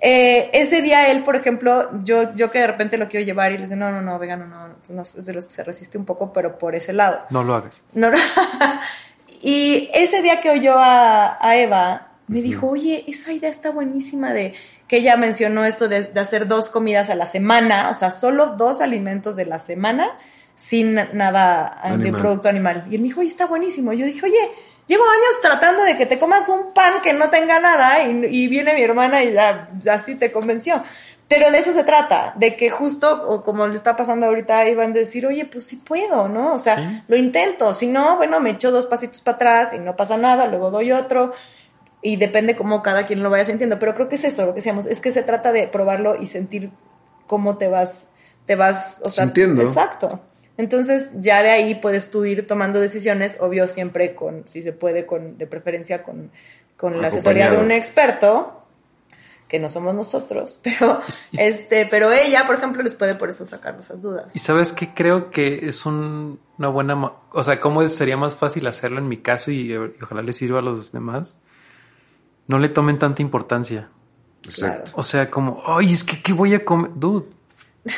Speaker 1: eh, ese día él, por ejemplo, yo, yo que de repente lo quiero llevar y le dice, no, no, no, vegano, no, no, no, es de los que se resiste un poco, pero por ese lado.
Speaker 3: No lo hagas.
Speaker 1: No, no. y ese día que oyó a, a Eva, me dijo, oye, esa idea está buenísima de que ella mencionó esto de, de hacer dos comidas a la semana, o sea, solo dos alimentos de la semana sin nada de producto animal. Y él me dijo, oye, está buenísimo. Yo dije, oye, llevo años tratando de que te comas un pan que no tenga nada y, y viene mi hermana y ya, así te convenció. Pero de eso se trata, de que justo, o como le está pasando ahorita, iban a decir, oye, pues sí puedo, ¿no? O sea,
Speaker 3: Sí.
Speaker 1: lo intento, si no, bueno, me echo dos pasitos para atrás y no pasa nada, luego doy otro y depende cómo cada quien lo vaya sintiendo, pero creo que es eso lo que decíamos, es que se trata de probarlo y sentir cómo te vas, te vas, o sea,
Speaker 2: Sintiendo.
Speaker 1: exacto. Entonces ya de ahí puedes tú ir tomando decisiones, obvio siempre con, si se puede, con, de preferencia con, con la asesoría de un experto, que no somos nosotros, pero este, pero ella, por ejemplo, les puede por eso sacar esas dudas.
Speaker 3: Y sabes que creo que es un- una buena, o sea, cómo sería más fácil hacerlo en mi caso y, y ojalá le sirva a los demás. No le tomen tanta importancia.
Speaker 2: Exacto.
Speaker 3: O sea, como, ay, es que, ¿qué voy a comer? Dude,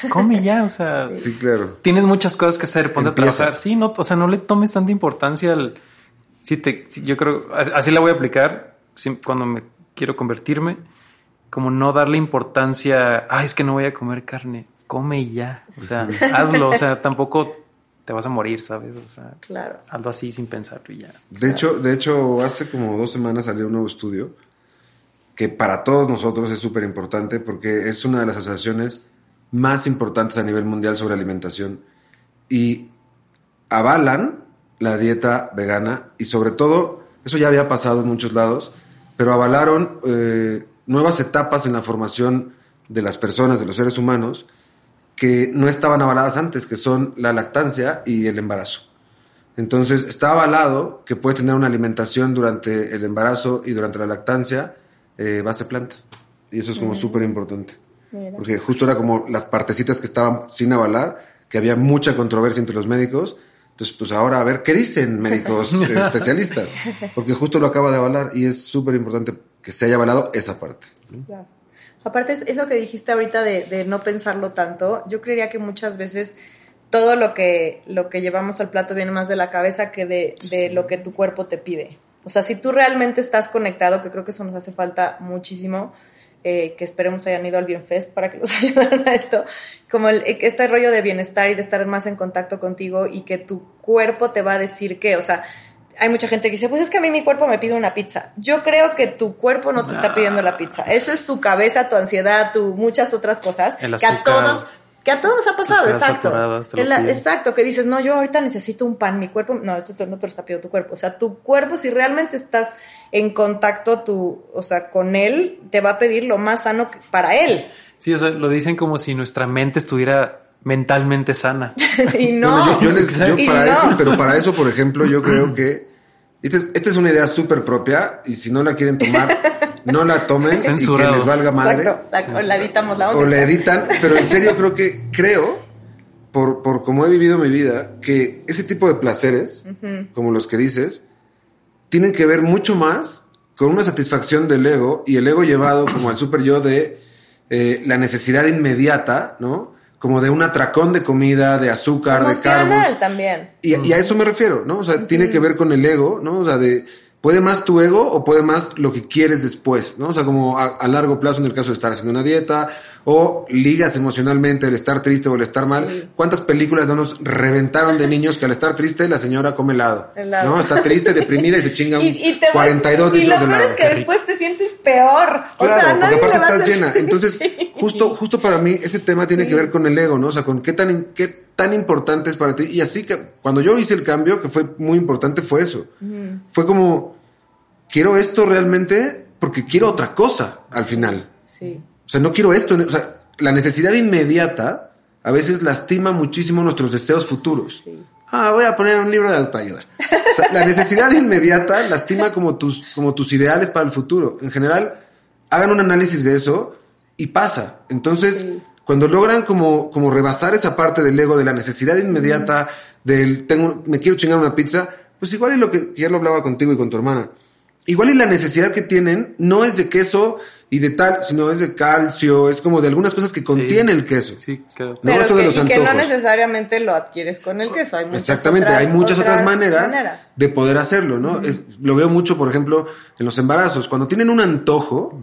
Speaker 3: come ya, o sea,
Speaker 2: Sí, claro.
Speaker 3: tienes muchas cosas que hacer, ponte
Speaker 2: Empieza.
Speaker 3: a trabajar. Sí, no, o sea, no le tomes tanta importancia al. Si te, si- yo creo, as- así la voy a aplicar si- cuando me quiero convertirme, como no darle importancia. Ah, es que no voy a comer carne. Come y ya. O sea, hazlo. O sea, tampoco te vas a morir, ¿sabes? O sea,
Speaker 1: Claro.
Speaker 3: hazlo así sin pensarlo y ya.
Speaker 2: De hecho, de hecho, hace como dos semanas salió un nuevo estudio que para todos nosotros es súper importante porque es una de las asociaciones más importantes a nivel mundial sobre alimentación y avalan la dieta vegana y sobre todo, eso ya había pasado en muchos lados, pero avalaron eh, nuevas etapas en la formación de las personas, de los seres humanos, que no estaban avaladas antes, que son la lactancia y el embarazo. Entonces, está avalado que puedes tener una alimentación durante el embarazo y durante la lactancia eh, base planta. Y eso es como súper importante.
Speaker 1: Mira.
Speaker 2: Porque justo era como las partecitas que estaban sin avalar, que había mucha controversia entre los médicos. Entonces, pues ahora a ver qué dicen médicos especialistas. Porque justo lo acaba de avalar y es súper importante que se haya avalado esa parte.
Speaker 1: Claro. Aparte, es- eso que dijiste ahorita de, de no pensarlo tanto, yo creería que muchas veces todo lo que, lo que llevamos al plato viene más de la cabeza que de, de lo que tu cuerpo te pide. O sea, si tú realmente estás conectado, que creo que eso nos hace falta muchísimo, eh, que esperemos hayan ido al Bienfest para que nos ayudaran a esto, como el- este rollo de bienestar y de estar más en contacto contigo y que tu cuerpo te va a decir que, o sea, hay mucha gente que dice, pues es que a mí mi cuerpo me pide una pizza. Yo creo que tu cuerpo no te está pidiendo la pizza. Eso es tu cabeza, tu ansiedad, tu muchas otras cosas
Speaker 3: El
Speaker 1: que a todos que a todos nos ha pasado, exacto. exacto, que dices, no, yo ahorita necesito un pan, mi cuerpo, no, eso no te lo está pidiendo tu cuerpo. O sea, tu cuerpo, si realmente estás en contacto tu, o sea, con él, te va a pedir lo más sano que- para él.
Speaker 3: Sí, o sea, lo dicen como si nuestra mente estuviera mentalmente sana.
Speaker 1: y no.
Speaker 2: Bueno, yo, yo les- yo para
Speaker 1: no.
Speaker 2: eso, pero para eso, por ejemplo, yo creo que esta es, una idea súper propia y si no la quieren tomar, no la tomen
Speaker 3: Censurado.
Speaker 2: y que les valga madre.
Speaker 1: Exacto, la, o la editamos, la vamos
Speaker 2: o
Speaker 1: a
Speaker 2: la editan, pero en serio creo que, creo, por, por cómo he vivido mi vida, que ese tipo de placeres, como los que dices, tienen que ver mucho más con una satisfacción del ego y el ego llevado como al super yo de eh, la necesidad inmediata, ¿no? Como de un atracón de comida, de azúcar, de carbos.
Speaker 1: también.
Speaker 2: Y, y a eso me refiero, ¿no? O sea, tiene que ver con el ego, ¿no? O sea, de, puede más tu ego o puede más lo que quieres después, ¿no? O sea, como a, a largo plazo en el caso de estar haciendo una dieta o ligas emocionalmente el estar triste o el estar mal.
Speaker 1: Sí.
Speaker 2: ¿Cuántas películas no nos reventaron de niños que al estar triste la señora come helado?
Speaker 1: Helado.
Speaker 2: ¿No? Está triste, deprimida y se chinga un
Speaker 1: Y, y te vas-
Speaker 2: 42
Speaker 1: y
Speaker 2: litros
Speaker 1: lo
Speaker 2: de helado.
Speaker 1: es que después te sientes peor. o
Speaker 2: Claro,
Speaker 1: sea,
Speaker 2: porque aparte
Speaker 1: a
Speaker 2: estás llena. Entonces,
Speaker 1: Sí.
Speaker 2: justo, justo para mí, ese tema tiene que ver con el ego, ¿no? O sea, con qué tan, qué tan importante es para ti. Y así que cuando yo hice el cambio, que fue muy importante, fue eso. Fue como, quiero esto realmente porque quiero otra cosa al final.
Speaker 1: Sí.
Speaker 2: O sea, no quiero esto. O sea, la necesidad inmediata a veces lastima muchísimo nuestros deseos futuros.
Speaker 1: Sí.
Speaker 2: Ah, voy a poner un libro de autoayuda. O sea, la necesidad inmediata lastima como tus, como tus ideales para el futuro. En general, hagan un análisis de eso y pasa. Entonces,
Speaker 1: Sí.
Speaker 2: cuando logran como, como rebasar esa parte del ego, de la necesidad inmediata, del tengo, me quiero chingar una pizza, pues igual es lo que ya lo hablaba contigo y con tu hermana. Igual y la necesidad que tienen no es de queso y de tal, sino es de calcio, es como de algunas cosas que contiene el queso.
Speaker 3: Sí, claro.
Speaker 2: No,
Speaker 1: Pero
Speaker 2: esto de los
Speaker 1: y que no necesariamente lo adquieres con el queso. Hay muchas
Speaker 2: Exactamente,
Speaker 1: otras-
Speaker 2: hay muchas otras, maneras,
Speaker 1: maneras.
Speaker 2: de poder hacerlo, ¿no? Es- lo veo mucho, por ejemplo, en los embarazos. Cuando tienen un antojo,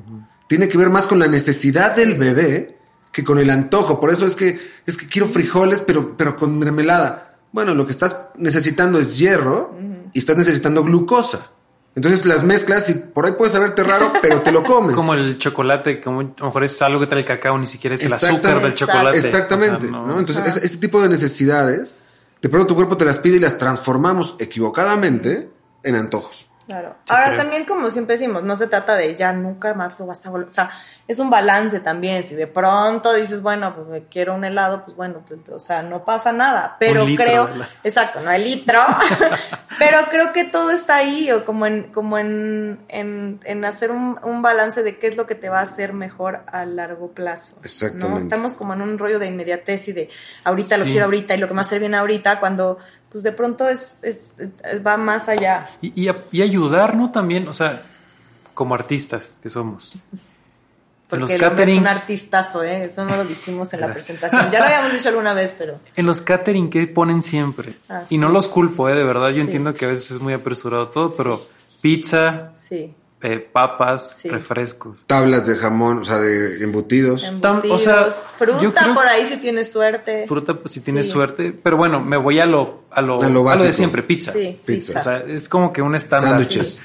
Speaker 2: tiene que ver más con la necesidad del bebé que con el antojo. Por eso es que es que quiero frijoles, pero, pero con mermelada. Bueno, lo que estás necesitando es hierro y estás necesitando glucosa. Entonces las mezclas y por ahí puede saberte raro, pero te lo comes.
Speaker 3: Como el chocolate, como a lo mejor es algo que trae el cacao, ni siquiera es el
Speaker 2: Exactamente.
Speaker 3: azúcar del chocolate.
Speaker 2: Exactamente,
Speaker 3: O sea,
Speaker 2: ¿no? Entonces, ese, ese tipo de necesidades, de pronto tu cuerpo te las pide y las transformamos equivocadamente en antojos.
Speaker 1: Claro.
Speaker 3: Sí,
Speaker 1: Ahora
Speaker 3: creo.
Speaker 1: también, como siempre decimos, no se trata de ya nunca más lo vas a volver. O sea, es un balance también. Si de pronto dices, bueno, pues me quiero un helado, pues bueno, pues, o sea, no pasa nada. Pero
Speaker 3: litro
Speaker 1: creo, exacto, no hay litro. pero creo que todo está ahí, o como en, como en, en, en hacer un, un balance de qué es lo que te va a hacer mejor a largo plazo. ¿no?
Speaker 2: Exactamente.
Speaker 1: Estamos como en un rollo de inmediatez y de ahorita lo quiero ahorita y lo que me va a hacer bien ahorita, cuando pues de pronto es, es, es- va más allá.
Speaker 3: Y, y, y ayudar, ¿no? También, o sea, como artistas que somos.
Speaker 1: Porque
Speaker 3: los
Speaker 1: el es un artistazo, ¿eh? Eso no lo dijimos en la presentación. Ya lo habíamos dicho alguna vez, pero...
Speaker 3: En los catering que ponen siempre.
Speaker 1: Ah,
Speaker 3: y no los culpo, ¿eh? De verdad, yo
Speaker 1: Sí.
Speaker 3: entiendo que a veces es muy apresurado todo, pero pizza,
Speaker 1: Sí.
Speaker 3: Eh, papas,
Speaker 1: Sí.
Speaker 3: refrescos.
Speaker 2: Tablas de jamón, o sea, de embutidos.
Speaker 3: Tam- o
Speaker 1: Embutidos,
Speaker 3: sea,
Speaker 1: fruta
Speaker 3: yo creo-
Speaker 1: por ahí si tienes suerte.
Speaker 3: Fruta, pues si tienes
Speaker 1: Sí.
Speaker 3: suerte. Pero bueno, me voy a lo, a lo,
Speaker 2: A lo
Speaker 3: a lo de siempre, pizza.
Speaker 1: Sí,
Speaker 2: Pizza.
Speaker 1: pizza.
Speaker 3: O sea, es como que un estándar.
Speaker 2: Sándwiches.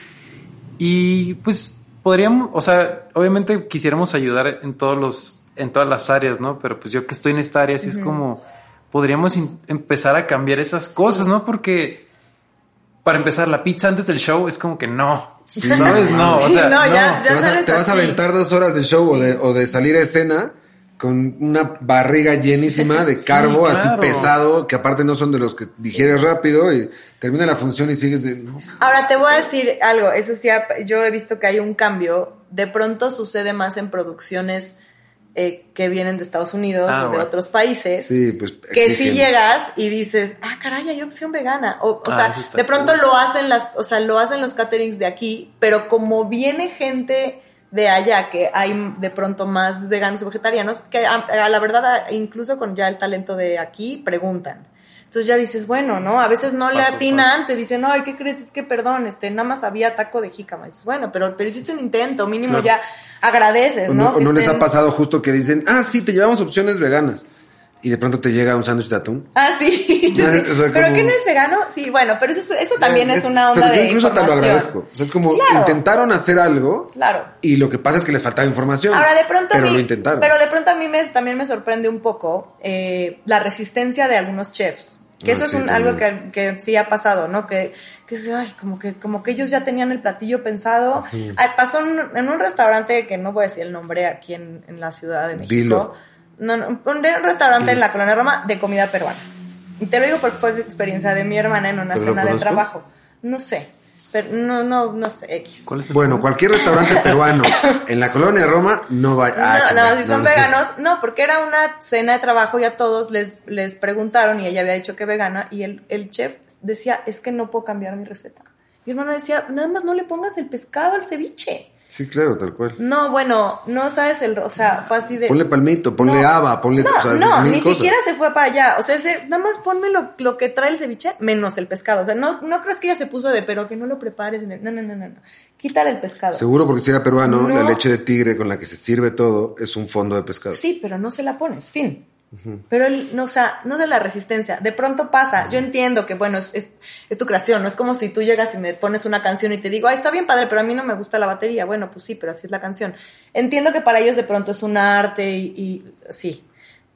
Speaker 3: Y pues podríamos, o sea, obviamente quisiéramos ayudar en todos los, en todas las áreas, ¿no? Pero pues yo que estoy en esta área, sí es como, podríamos empezar a cambiar esas cosas, ¿no? Porque para empezar, la pizza antes del show es como que no,
Speaker 2: Sí,
Speaker 3: ¿sabes? No, o
Speaker 1: Sí,
Speaker 3: sea,
Speaker 1: no,
Speaker 3: no.
Speaker 1: ya-
Speaker 2: te vas, a,
Speaker 1: sales
Speaker 2: te vas a
Speaker 1: así.
Speaker 2: aventar dos horas de show o, de, o de salir a escena con una barriga llenísima de
Speaker 3: Sí,
Speaker 2: carbo así pesado, que aparte no son de los que digieres rápido y termina la función y sigues de... No,
Speaker 1: Ahora te voy a decir algo, eso sí, yo he visto que hay un cambio, de pronto sucede más en producciones eh, que vienen de Estados Unidos
Speaker 3: Ah,
Speaker 1: o de
Speaker 3: bueno.
Speaker 1: otros países,
Speaker 2: sí, pues...
Speaker 1: que si llegas y dices, ah, caray, hay opción vegana, o, o
Speaker 3: Ah,
Speaker 1: sea, de pronto
Speaker 3: cool.
Speaker 1: lo hacen las, o sea, lo hacen los caterings de aquí, pero como viene gente de allá, que hay de pronto más veganos y vegetarianos, que a, a la verdad, incluso con ya el talento de aquí, preguntan. Entonces ya dices, bueno, ¿no? A veces no le
Speaker 3: Paso,
Speaker 1: atinan, te dicen, no, ¿qué crees? Es que perdón, este, nada más había taco de jícama. dices, bueno, pero, pero hiciste un intento, mínimo
Speaker 3: Claro.
Speaker 1: ya agradeces,
Speaker 2: O
Speaker 1: ¿no?
Speaker 2: no, o
Speaker 1: Que
Speaker 2: no les ha pasado justo que dicen, ah, sí, te llevamos opciones veganas. Y de pronto te llega un sándwich de atún.
Speaker 1: Ah, sí.
Speaker 2: No, o sea,
Speaker 1: pero
Speaker 2: como-
Speaker 1: que no es vegano, sí, bueno, pero eso, eso también es una onda
Speaker 2: Pero yo
Speaker 1: de
Speaker 2: incluso hasta lo agradezco. O sea, es como
Speaker 1: Claro.
Speaker 2: intentaron hacer algo
Speaker 1: Claro.
Speaker 2: y lo que pasa es que les faltaba información.
Speaker 1: Ahora de pronto
Speaker 2: Pero
Speaker 1: a mí,
Speaker 2: lo intentaron.
Speaker 1: pero de pronto a mí me, también me sorprende un poco eh, la resistencia de algunos chefs. Que
Speaker 2: Ah,
Speaker 1: eso es
Speaker 2: sí,
Speaker 1: un- algo que, que sí ha pasado, ¿no? Que, que es, ay, como que, como que ellos ya tenían el platillo pensado. Ay, pasó en, en un restaurante que no voy a decir el nombre aquí en, en la Ciudad de México.
Speaker 2: Dilo.
Speaker 1: No, no, un, restaurante en la colonia Roma de comida peruana. Y te lo digo porque fue experiencia de mi hermana en una
Speaker 2: ¿Pero lo
Speaker 1: cena de trabajo. No sé, pero no, no, no sé, X.
Speaker 3: ¿Cuál es el
Speaker 2: Bueno, cualquier restaurante peruano en la colonia Roma no va ah,
Speaker 1: no, no, si son
Speaker 2: no sé.
Speaker 1: veganos, no, porque era una cena de trabajo y a todos les, les preguntaron y ella había dicho que vegana y el, el chef decía, es que no puedo cambiar mi receta. Mi hermano decía, nada más no le pongas el pescado al ceviche.
Speaker 2: Sí, claro, tal cual.
Speaker 1: No, bueno, no sabes el, o sea, fue así de...
Speaker 2: Ponle palmito, ponle
Speaker 1: No.
Speaker 2: haba, ponle
Speaker 1: No,
Speaker 2: o sea,
Speaker 1: no, ni
Speaker 2: cosas.
Speaker 1: siquiera se fue para allá. O sea, ese, nada más ponme lo, lo que trae el ceviche menos el pescado. O sea, no, no crees que ella se puso de, pero que no lo prepares. en el- No, no, no, no, no. Quítale el pescado.
Speaker 2: Seguro porque si era peruano,
Speaker 1: No.
Speaker 2: la leche de tigre con la que se sirve todo es un fondo de pescado.
Speaker 1: Sí, pero no se la pones, fin. Pero él, no, o sea, no de la resistencia. De pronto pasa. Yo entiendo que, bueno, es, es, es tu creación. No es como si tú llegas y me pones una canción y te digo, ay, está bien padre, pero a mí no me gusta la batería. Bueno, pues sí, pero así es la canción. Entiendo que para ellos de pronto es un arte y, y sí.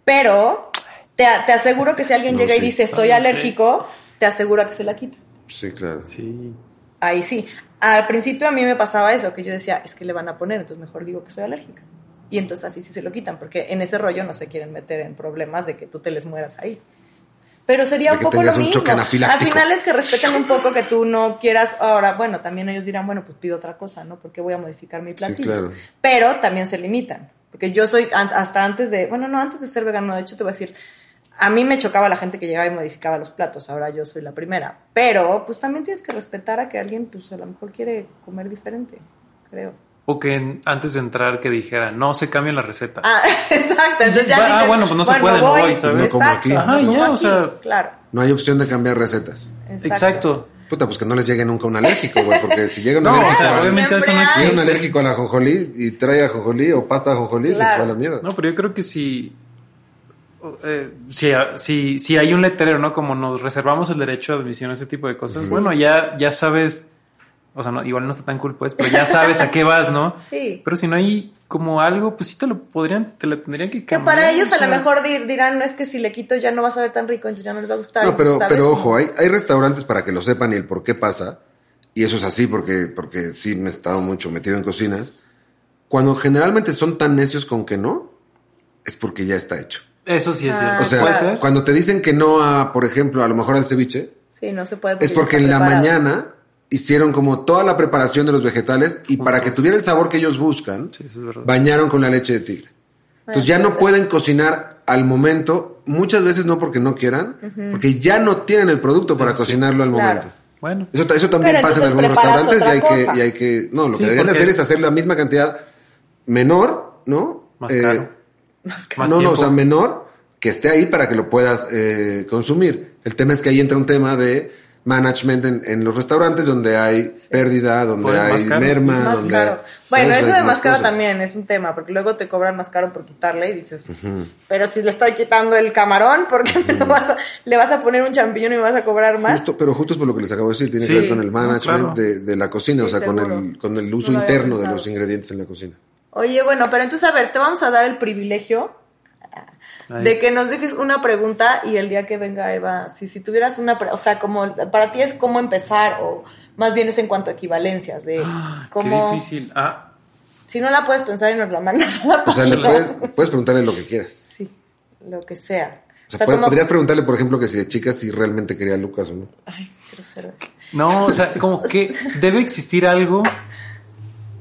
Speaker 1: Pero te, te aseguro que si alguien
Speaker 2: No,
Speaker 1: llega y dice, soy
Speaker 3: Ah, no
Speaker 1: alérgico, te asegura que se la quita.
Speaker 2: Sí, claro.
Speaker 3: Sí.
Speaker 1: Ahí sí. Al principio a mí me pasaba eso, que yo decía, es que le van a poner, entonces mejor digo que soy alérgica. Y entonces así sí se lo quitan, porque en ese rollo no se quieren meter en problemas de que tú te les mueras ahí. Pero sería
Speaker 2: De
Speaker 1: un poco lo
Speaker 2: un
Speaker 1: mismo. Al final es que respeten un poco que tú no quieras. Ahora, bueno, también ellos dirán, bueno, pues pido otra cosa, ¿no? Porque voy a modificar mi platillo.
Speaker 2: claro.
Speaker 1: Pero también se limitan. Porque yo soy, hasta antes de, bueno, no, antes de ser vegano, de hecho te voy a decir, a mí me chocaba la gente que llegaba y modificaba los platos, ahora yo soy la primera. Pero, pues también tienes que respetar a que alguien, pues a lo mejor quiere comer diferente, creo.
Speaker 3: O que en- antes de entrar que dijera, no se cambia la receta.
Speaker 1: Ah, exacto, entonces ya
Speaker 3: Ah,
Speaker 1: dices,
Speaker 3: bueno, pues no se puede, no voy, ¿sabes?
Speaker 2: No como aquí.
Speaker 1: no
Speaker 3: Ajá,
Speaker 1: como
Speaker 3: ya, o sea-
Speaker 1: Claro,
Speaker 2: No hay opción de cambiar recetas.
Speaker 3: Exacto.
Speaker 2: Puta, pues que no les llegue nunca un alérgico, güey, porque si llega un
Speaker 3: No, o
Speaker 2: alérgico,
Speaker 3: sea,
Speaker 2: a-
Speaker 3: obviamente eso no
Speaker 1: Siempre
Speaker 2: si es un
Speaker 3: existe.
Speaker 2: alérgico a la ajonjolí y trae ajonjolí o pasta de ajonjolí, se fue a la mierda.
Speaker 3: No, pero yo creo que si, eh, si, si, si hay un letrero, ¿no? Como nos reservamos el derecho de admisión a ese tipo de cosas, bueno, ya, ya sabes, o sea, no, igual no está tan cool, pues, pero ya sabes a qué vas, ¿no?
Speaker 1: Sí.
Speaker 3: Pero si no hay como algo, pues sí te lo podrían, te lo tendrían que
Speaker 1: Que
Speaker 3: cambiar.
Speaker 1: para ellos a lo mejor dir- dirán, no es que si le quito ya no va a saber tan rico, entonces ya no les va a gustar.
Speaker 2: No, pero,
Speaker 1: ¿sabes?
Speaker 2: pero ojo, hay, hay restaurantes para que lo sepan y el por qué pasa, y eso es así porque, porque sí me he estado mucho metido en cocinas. Cuando generalmente son tan necios con que no, es porque ya está hecho.
Speaker 3: Eso sí es
Speaker 1: Ah,
Speaker 3: cierto.
Speaker 2: O sea,
Speaker 1: claro.
Speaker 2: cuando te dicen que no a, por ejemplo, a lo mejor al ceviche,
Speaker 1: Sí, no se puede.
Speaker 2: es porque en la mañana hicieron como toda la preparación de los vegetales y para que tuviera el sabor que ellos buscan,
Speaker 3: Sí, eso es verdad.
Speaker 2: bañaron con la leche de tigre. Entonces ya no pueden cocinar al momento, muchas veces no porque no quieran, porque ya no tienen el producto para
Speaker 3: sí.
Speaker 2: cocinarlo al
Speaker 1: Claro.
Speaker 2: momento.
Speaker 3: Bueno,
Speaker 2: Eso, eso también
Speaker 1: Pero
Speaker 2: pasa en algunos restaurantes y hay, que, y hay que... No, lo
Speaker 3: Sí,
Speaker 2: que deberían hacer
Speaker 3: es-
Speaker 2: hacer la misma cantidad menor ¿no?
Speaker 3: Más
Speaker 2: Eh,
Speaker 3: caro.
Speaker 1: Más
Speaker 3: Más
Speaker 2: no, no, o sea, menor que esté ahí para que lo puedas eh, consumir. El tema es que ahí entra un tema de management en, en los restaurantes donde hay pérdida, donde hay
Speaker 3: caro,
Speaker 2: merma,
Speaker 1: Más
Speaker 2: donde
Speaker 1: caro.
Speaker 2: hay-
Speaker 1: Bueno, eso de más caro
Speaker 2: cosas.
Speaker 1: también es un tema, porque luego te cobran más caro por quitarle y dices, pero si le estoy quitando el camarón, ¿por qué me lo vas a- le vas a poner un champiñón y me vas a cobrar más?
Speaker 2: Justo, pero justo es por lo que les acabo de decir, tiene
Speaker 3: Sí,
Speaker 2: que ver con el management
Speaker 3: claro.
Speaker 2: de, de la cocina,
Speaker 1: Sí,
Speaker 2: o sea, con el, con el uso
Speaker 1: No
Speaker 2: interno de los ingredientes en la cocina.
Speaker 1: Oye, bueno, pero entonces, a ver, te vamos a dar el privilegio De que nos dejes una pregunta y el día que venga Eva, si, si tuvieras una, o sea, como para ti es cómo empezar o más bien es en cuanto a equivalencias, de
Speaker 3: Ah,
Speaker 1: cómo,
Speaker 3: Qué difícil. Ah,
Speaker 1: si no la puedes pensar y nos la mandas a la
Speaker 2: O sea, le puedes, puedes preguntarle lo que quieras.
Speaker 1: Sí, lo que sea.
Speaker 2: O sea,
Speaker 1: como-
Speaker 2: podrías preguntarle, por ejemplo, que si de chica si realmente quería a Lucas o no.
Speaker 1: Ay, quiero ser
Speaker 3: no, o sea, como que debe existir algo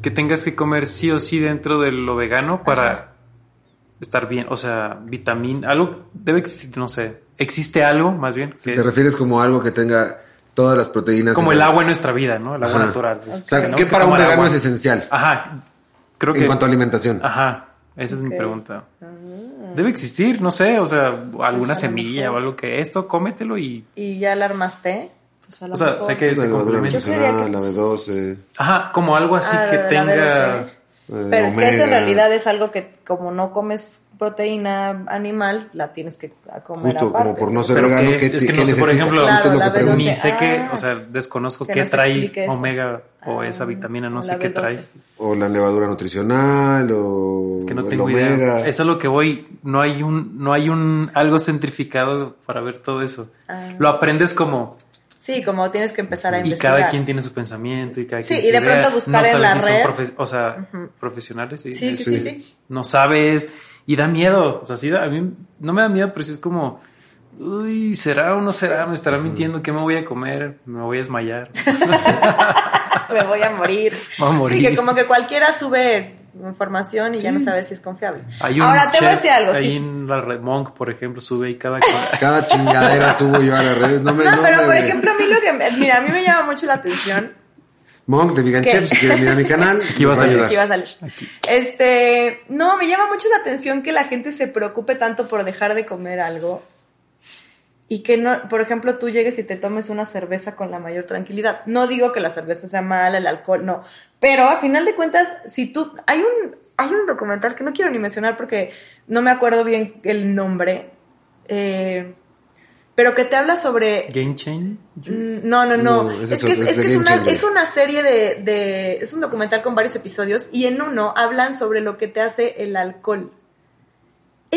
Speaker 3: que tengas que comer sí o sí dentro de lo vegano para estar bien. O sea, vitamina, algo debe existir, no sé. ¿Existe algo más bien?
Speaker 2: Si
Speaker 3: que-
Speaker 2: te refieres como algo que tenga todas las proteínas.
Speaker 3: como
Speaker 2: en
Speaker 3: el agua en nuestra vida, ¿no? El agua
Speaker 2: Ajá.
Speaker 3: natural.
Speaker 2: O sea,
Speaker 3: Tenemos
Speaker 2: ¿qué
Speaker 3: que
Speaker 2: para un vegano
Speaker 3: agua.
Speaker 2: es esencial?
Speaker 3: Ajá. Creo que.
Speaker 2: En cuanto a alimentación.
Speaker 3: Ajá. Esa es mi pregunta. Debe existir, no sé, o sea, alguna
Speaker 1: Pues
Speaker 3: semilla
Speaker 1: mejor.
Speaker 3: o algo que esto, cómetelo y.
Speaker 1: ¿Y ya la armaste? Pues a lo
Speaker 3: O sea,
Speaker 1: mejor.
Speaker 3: sé que se complementa.
Speaker 2: La B12,
Speaker 3: Ajá, como algo así
Speaker 1: Ah,
Speaker 3: que
Speaker 1: la- la
Speaker 3: tenga.
Speaker 1: B12.
Speaker 2: eh,
Speaker 1: Pero que eso en
Speaker 2: omega.
Speaker 1: realidad es algo que como no comes proteína animal, la tienes que comer
Speaker 2: Justo
Speaker 1: aparte.
Speaker 2: como por no ser
Speaker 3: Pero
Speaker 2: vegano,
Speaker 3: que-
Speaker 2: ¿qué,
Speaker 3: es que no sé, por ejemplo,
Speaker 1: Claro,
Speaker 2: lo
Speaker 1: la
Speaker 2: que pregunto.
Speaker 3: Ni
Speaker 1: B12.
Speaker 3: sé qué,
Speaker 1: Ah.
Speaker 3: o sea, desconozco
Speaker 1: Que
Speaker 3: qué trae omega o
Speaker 1: Ah,
Speaker 3: esa vitamina, no sé qué
Speaker 1: B12.
Speaker 3: trae.
Speaker 2: O la levadura nutricional, o
Speaker 3: Es que no tengo
Speaker 2: omega.
Speaker 3: idea. Eso es lo que voy. No hay un, no hay un algo centrificado para ver todo eso.
Speaker 1: Ah.
Speaker 3: Lo aprendes como
Speaker 1: Sí, como tienes que empezar a
Speaker 3: y
Speaker 1: investigar.
Speaker 3: cada quien tiene su pensamiento y cada
Speaker 1: Sí,
Speaker 3: quien
Speaker 1: y
Speaker 3: su
Speaker 1: de pronto
Speaker 3: idea.
Speaker 1: buscar
Speaker 3: no
Speaker 1: en la
Speaker 3: si son
Speaker 1: red.
Speaker 3: profe- o sea, profesionales. Sí,
Speaker 1: Sí, sí,
Speaker 2: Sí.
Speaker 1: sí, sí.
Speaker 3: No sabes y da miedo. O sea, sí, da- a mí no me da miedo, pero sí es como, uy, ¿será o no será? ¿Me estará mintiendo? ¿Qué me voy a comer? ¿Me voy a desmayar?
Speaker 1: Me voy a morir.
Speaker 3: Voy a morir.
Speaker 1: Sí, que como que cualquiera sube información y ya no sabes si es confiable.
Speaker 3: Hay un
Speaker 1: Ahora te voy a decir algo.
Speaker 3: ahí
Speaker 1: sí.
Speaker 3: en la Red Monk, por ejemplo, sube ahí cada.
Speaker 2: Cada chingadera subo yo a las redes. No, me,
Speaker 1: No,
Speaker 2: no
Speaker 1: pero
Speaker 2: me-
Speaker 1: por ejemplo, a mí lo que... me- Mira, a mí me llama mucho la atención
Speaker 2: Monk de Vegan. Chef, si quieren ir a mi canal,
Speaker 3: Aquí vas a
Speaker 2: ayudar.
Speaker 1: Aquí va a salir. Este, no, me llama mucho la atención que la gente se preocupe tanto por dejar de comer algo y que no, por ejemplo, tú llegues y te tomes una cerveza con la mayor tranquilidad. No digo que la cerveza sea mala, el alcohol, no. Pero a final de cuentas, si tú, hay un, hay un documental que no quiero ni mencionar porque no me acuerdo bien el nombre, eh, pero que te habla sobre
Speaker 3: Game Changer.
Speaker 1: Mm, No, no, no. Es que, es,
Speaker 2: es
Speaker 1: que es, una, es una serie de, de... Es un documental con varios episodios y en uno hablan sobre lo que te hace el alcohol.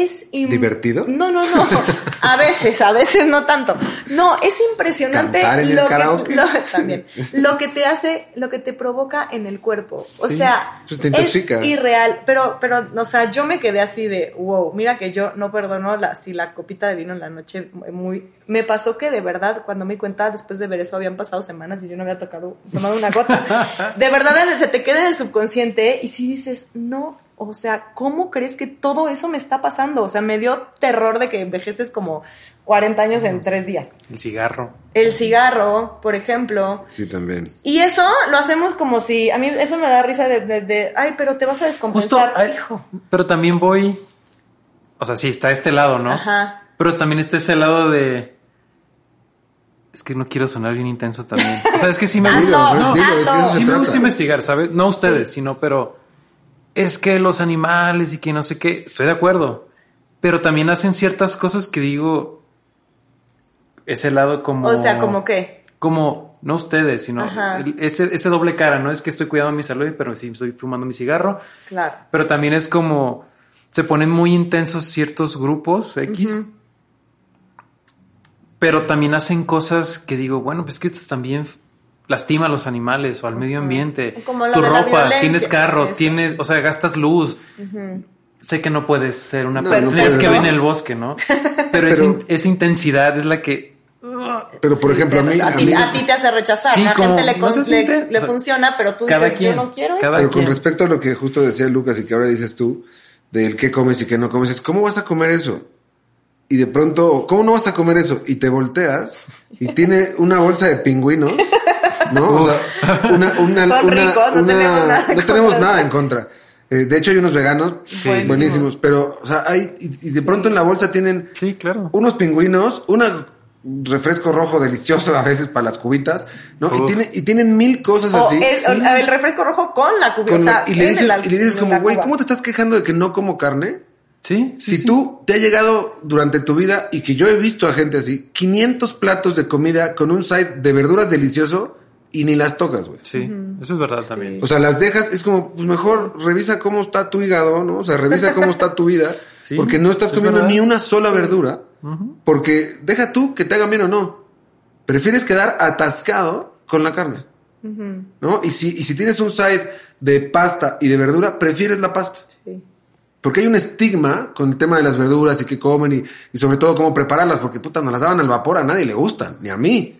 Speaker 1: Es...
Speaker 2: ¿Divertido?
Speaker 1: No, no, no. A veces, a veces no tanto. No, es impresionante
Speaker 2: ¿Cantar en el
Speaker 1: lo
Speaker 2: karaoke?
Speaker 1: que... lo- también. Lo que te hace, lo que te provoca en el cuerpo. O
Speaker 3: Sí,
Speaker 1: sea,
Speaker 2: pues te
Speaker 1: es irreal. Pero, pero, o sea, yo me quedé así de, wow, mira que yo no perdono la, si la copita de vino en la noche muy... Me pasó que de verdad, cuando me di cuenta, después de ver eso, habían pasado semanas y yo no había tocado, tomado una gota. De verdad, se te queda en el subconsciente y si dices, no, o sea, ¿cómo crees que todo eso me está pasando? O sea, me dio terror de que envejeces como 40 años en tres días.
Speaker 3: El cigarro.
Speaker 1: El cigarro, por ejemplo,
Speaker 2: Sí, también.
Speaker 1: y eso lo hacemos como si, a mí eso me da risa de, de- de, ay, pero te vas a
Speaker 3: Justo,
Speaker 1: descompensar,
Speaker 3: ay,
Speaker 1: hijo.
Speaker 3: pero también voy, o sea, sí, está este lado, ¿no?
Speaker 1: Ajá.
Speaker 3: Pero también está ese lado de, es que no quiero sonar bien intenso también. O sea, es que sí me gusta, no, sí me gusta investigar, ¿sabes? No ustedes, sino, pero es que los animales y que no sé qué, estoy de acuerdo, pero también hacen ciertas cosas que digo, ese lado como...
Speaker 1: O sea, como que,
Speaker 3: como no ustedes, sino el- ese, ese doble cara, ¿no? Es que estoy cuidando mi salud, pero sí estoy fumando mi cigarro.
Speaker 1: claro.
Speaker 3: Pero también es como se ponen muy intensos ciertos grupos X. Pero también hacen cosas que digo, bueno, pues que esto también lastima a los animales o al medio ambiente.
Speaker 1: Como lo
Speaker 3: tu ropa, tienes carro,
Speaker 1: eso.
Speaker 3: tienes, o sea, gastas luz. Sé que no puedes ser una
Speaker 2: No,
Speaker 3: persona
Speaker 2: no puedes,
Speaker 3: que
Speaker 2: ¿no?
Speaker 3: en el bosque, ¿no? Pero, esa, in- esa intensidad es la que
Speaker 2: Pero, por
Speaker 1: Sí,
Speaker 2: ejemplo, a mí...
Speaker 1: a,
Speaker 2: a
Speaker 1: ti,
Speaker 2: mí-
Speaker 1: a ti te hace rechazar.
Speaker 3: Sí,
Speaker 1: a la
Speaker 3: como,
Speaker 1: gente le,
Speaker 3: no
Speaker 1: le-
Speaker 3: siente-
Speaker 1: le
Speaker 3: o sea,
Speaker 1: funciona, pero tú dices,
Speaker 3: quien,
Speaker 1: yo no quiero eso.
Speaker 2: Pero con respecto a lo que justo decía Lucas y que ahora dices tú, del qué comes y qué no comes, es ¿cómo vas a comer eso? Y de pronto, ¿cómo no vas a comer eso? Y te volteas y tiene una bolsa de pingüinos, ¿no? O sea, una, una,
Speaker 1: Son
Speaker 2: una-
Speaker 1: ricos, no tenemos nada en
Speaker 2: no tenemos
Speaker 1: contra.
Speaker 2: nada en contra. Eh, de hecho, hay unos veganos
Speaker 1: Sí.
Speaker 2: buenísimos.
Speaker 1: Buenísimos.
Speaker 2: pero, o sea, hay, y, y de pronto en la bolsa tienen
Speaker 3: Sí, claro.
Speaker 2: unos pingüinos, una refresco rojo delicioso a veces para las cubitas, ¿no? Y, tiene, y tienen mil cosas
Speaker 1: O
Speaker 2: así.
Speaker 1: es- el refresco rojo con la.
Speaker 2: Con
Speaker 1: o sea,
Speaker 2: y, le dices, y le dices como, güey. ¿cómo te estás quejando de que no como carne?
Speaker 3: Sí, sí,
Speaker 2: Si
Speaker 3: sí.
Speaker 2: tú te ha llegado durante tu vida y que yo he visto a gente así, 500 platos de comida con un side de verduras delicioso y ni las tocas, güey.
Speaker 3: Sí, eso es verdad también.
Speaker 2: O sea, las dejas, es como, pues mejor revisa cómo está tu hígado, ¿no? O sea, revisa cómo está tu vida,
Speaker 3: Sí,
Speaker 2: porque no estás
Speaker 3: es
Speaker 2: comiendo
Speaker 3: verdad.
Speaker 2: ni una sola verdura, porque deja tú que te hagan bien o no. Prefieres quedar atascado con la carne, ¿no? Y si, y si tienes un side de pasta y de verdura, prefieres la pasta.
Speaker 1: Sí.
Speaker 2: Porque hay un estigma con el tema de las verduras y que comen y, y sobre todo cómo prepararlas, porque puta, nos las daban al vapor, a nadie le gustan, ni a mí.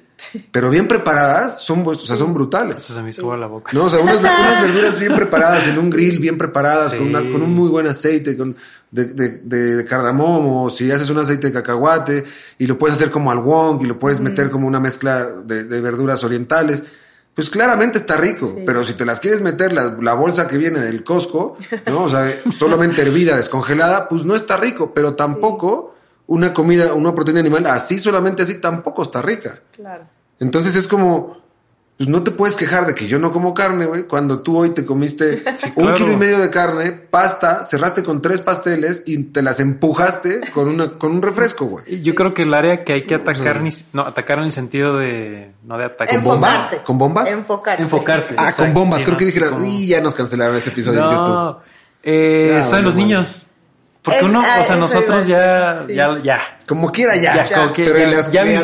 Speaker 2: Pero bien preparadas, son, bu- o sea, son brutales.
Speaker 3: Eso se me la boca.
Speaker 2: No, o sea, unas, ver- unas verduras bien preparadas en un grill, bien preparadas, con, una- con un muy buen aceite, con de, de, de- de cardamomo, o si haces un aceite de cacahuate, y lo puedes hacer como al wong, y lo puedes meter como una mezcla de, de verduras orientales, pues claramente está rico,
Speaker 1: Sí.
Speaker 2: pero si te las quieres meter, la, la bolsa que viene del Costco, ¿no? O sea, solamente hervida, descongelada, pues no está rico, pero tampoco una comida, una proteína animal, así solamente así, tampoco está rica.
Speaker 1: Claro.
Speaker 2: Entonces es como, pues no te puedes quejar de que yo no como carne, güey, cuando tú hoy te comiste un
Speaker 3: claro.
Speaker 2: kilo y medio de carne, pasta, cerraste con tres pasteles y te las empujaste con una con un refresco, güey.
Speaker 3: Y Yo creo que el área que hay que atacar, ni, no, atacar en el sentido de, no de
Speaker 2: bomba?
Speaker 1: Enfocarse.
Speaker 2: ¿Con bombas?
Speaker 1: Enfocarse.
Speaker 3: Enfocarse.
Speaker 2: Ah,
Speaker 3: Exacto,
Speaker 2: con bombas,
Speaker 3: sí,
Speaker 2: creo
Speaker 3: no,
Speaker 2: que dijeron,
Speaker 3: como-
Speaker 2: y ya nos cancelaron este episodio en YouTube.
Speaker 3: No, eh,
Speaker 2: Ya,
Speaker 3: son los niños. Porque
Speaker 1: Es-
Speaker 3: uno,
Speaker 1: ah,
Speaker 3: o sea,
Speaker 1: eso
Speaker 3: nosotros ya,
Speaker 1: sí.
Speaker 3: ya, ya,
Speaker 2: Como quiera ya,
Speaker 3: ya, como que
Speaker 2: pero
Speaker 3: ya,
Speaker 2: en las
Speaker 3: ya
Speaker 2: criaturas,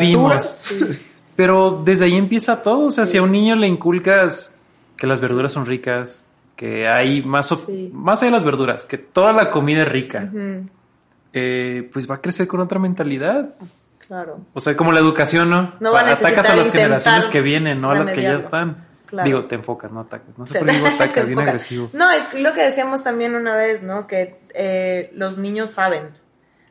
Speaker 3: vivimos. Pero desde ahí empieza todo. O sea, si a un niño le inculcas que las verduras son ricas, que hay más,
Speaker 1: Sí.
Speaker 3: más allá de las verduras, que toda la comida es rica, eh, pues va a crecer con otra mentalidad.
Speaker 1: Claro.
Speaker 3: O sea, como la educación, ¿no?
Speaker 1: No
Speaker 3: O
Speaker 1: va
Speaker 3: sea,
Speaker 1: a
Speaker 3: atacas a las generaciones que vienen, no a las que ya están.
Speaker 1: Claro.
Speaker 3: Digo, te enfocas, no atacas. No sé por qué digo atacas, bien agresivo.
Speaker 1: No, es lo que decíamos también una vez, ¿no? Que eh, los niños saben.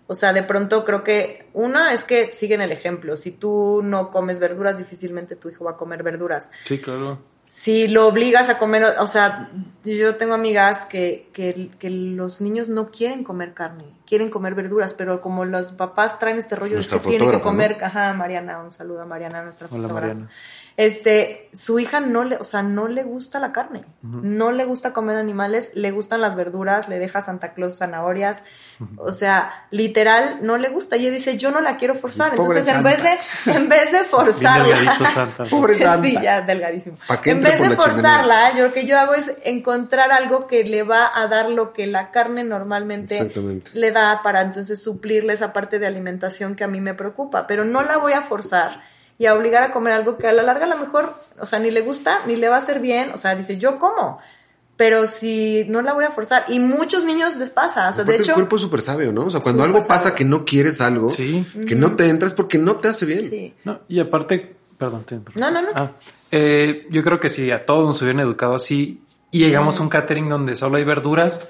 Speaker 1: O sea, de pronto creo que una es que siguen el ejemplo. Si tú no comes verduras, difícilmente tu hijo va a comer verduras.
Speaker 3: Sí, claro.
Speaker 1: Si lo obligas a comer, o sea, yo tengo amigas que, que, que los niños no quieren comer carne, quieren comer verduras, pero como los papás traen este rollo de
Speaker 2: Nuestra
Speaker 1: que tiene que comer, ajá, Mariana, un saludo a Mariana, nuestra
Speaker 3: Hola,
Speaker 1: fotógrafa.
Speaker 3: Mariana.
Speaker 1: Este, su hija no le, o sea, no le gusta la carne, no le gusta comer animales, le gustan las verduras, le deja Santa Claus zanahorias, o sea, literal no le gusta. Y ella dice, yo no la quiero forzar.
Speaker 2: Pobre
Speaker 1: Entonces, en vez de, en vez de forzarla,
Speaker 3: Santa.
Speaker 2: Pobre Santa.
Speaker 1: Sí, ya delgadísimo. En vez de
Speaker 2: chimenea.
Speaker 1: forzarla, yo lo que yo hago es encontrar algo que le va a dar lo que la carne normalmente le da para entonces suplirle esa parte de alimentación que a mí me preocupa. Pero no la voy a forzar y a obligar a comer algo que a la larga a lo mejor, o sea, ni le gusta, ni le va a hacer bien. O sea, dice, yo como. Pero si no la voy a forzar. Y muchos niños les pasa. O sea, de hecho.
Speaker 2: el cuerpo es súper sabio, ¿no? O sea, cuando algo pasa
Speaker 1: sabio.
Speaker 2: que no quieres algo,
Speaker 3: Sí.
Speaker 2: que no te entras porque no te hace bien.
Speaker 1: Sí.
Speaker 3: No, y aparte, perdón, te
Speaker 1: No, no, no.
Speaker 3: Ah, eh, yo creo que si a todos nos hubieran educado así y llegamos a un catering donde solo hay verduras,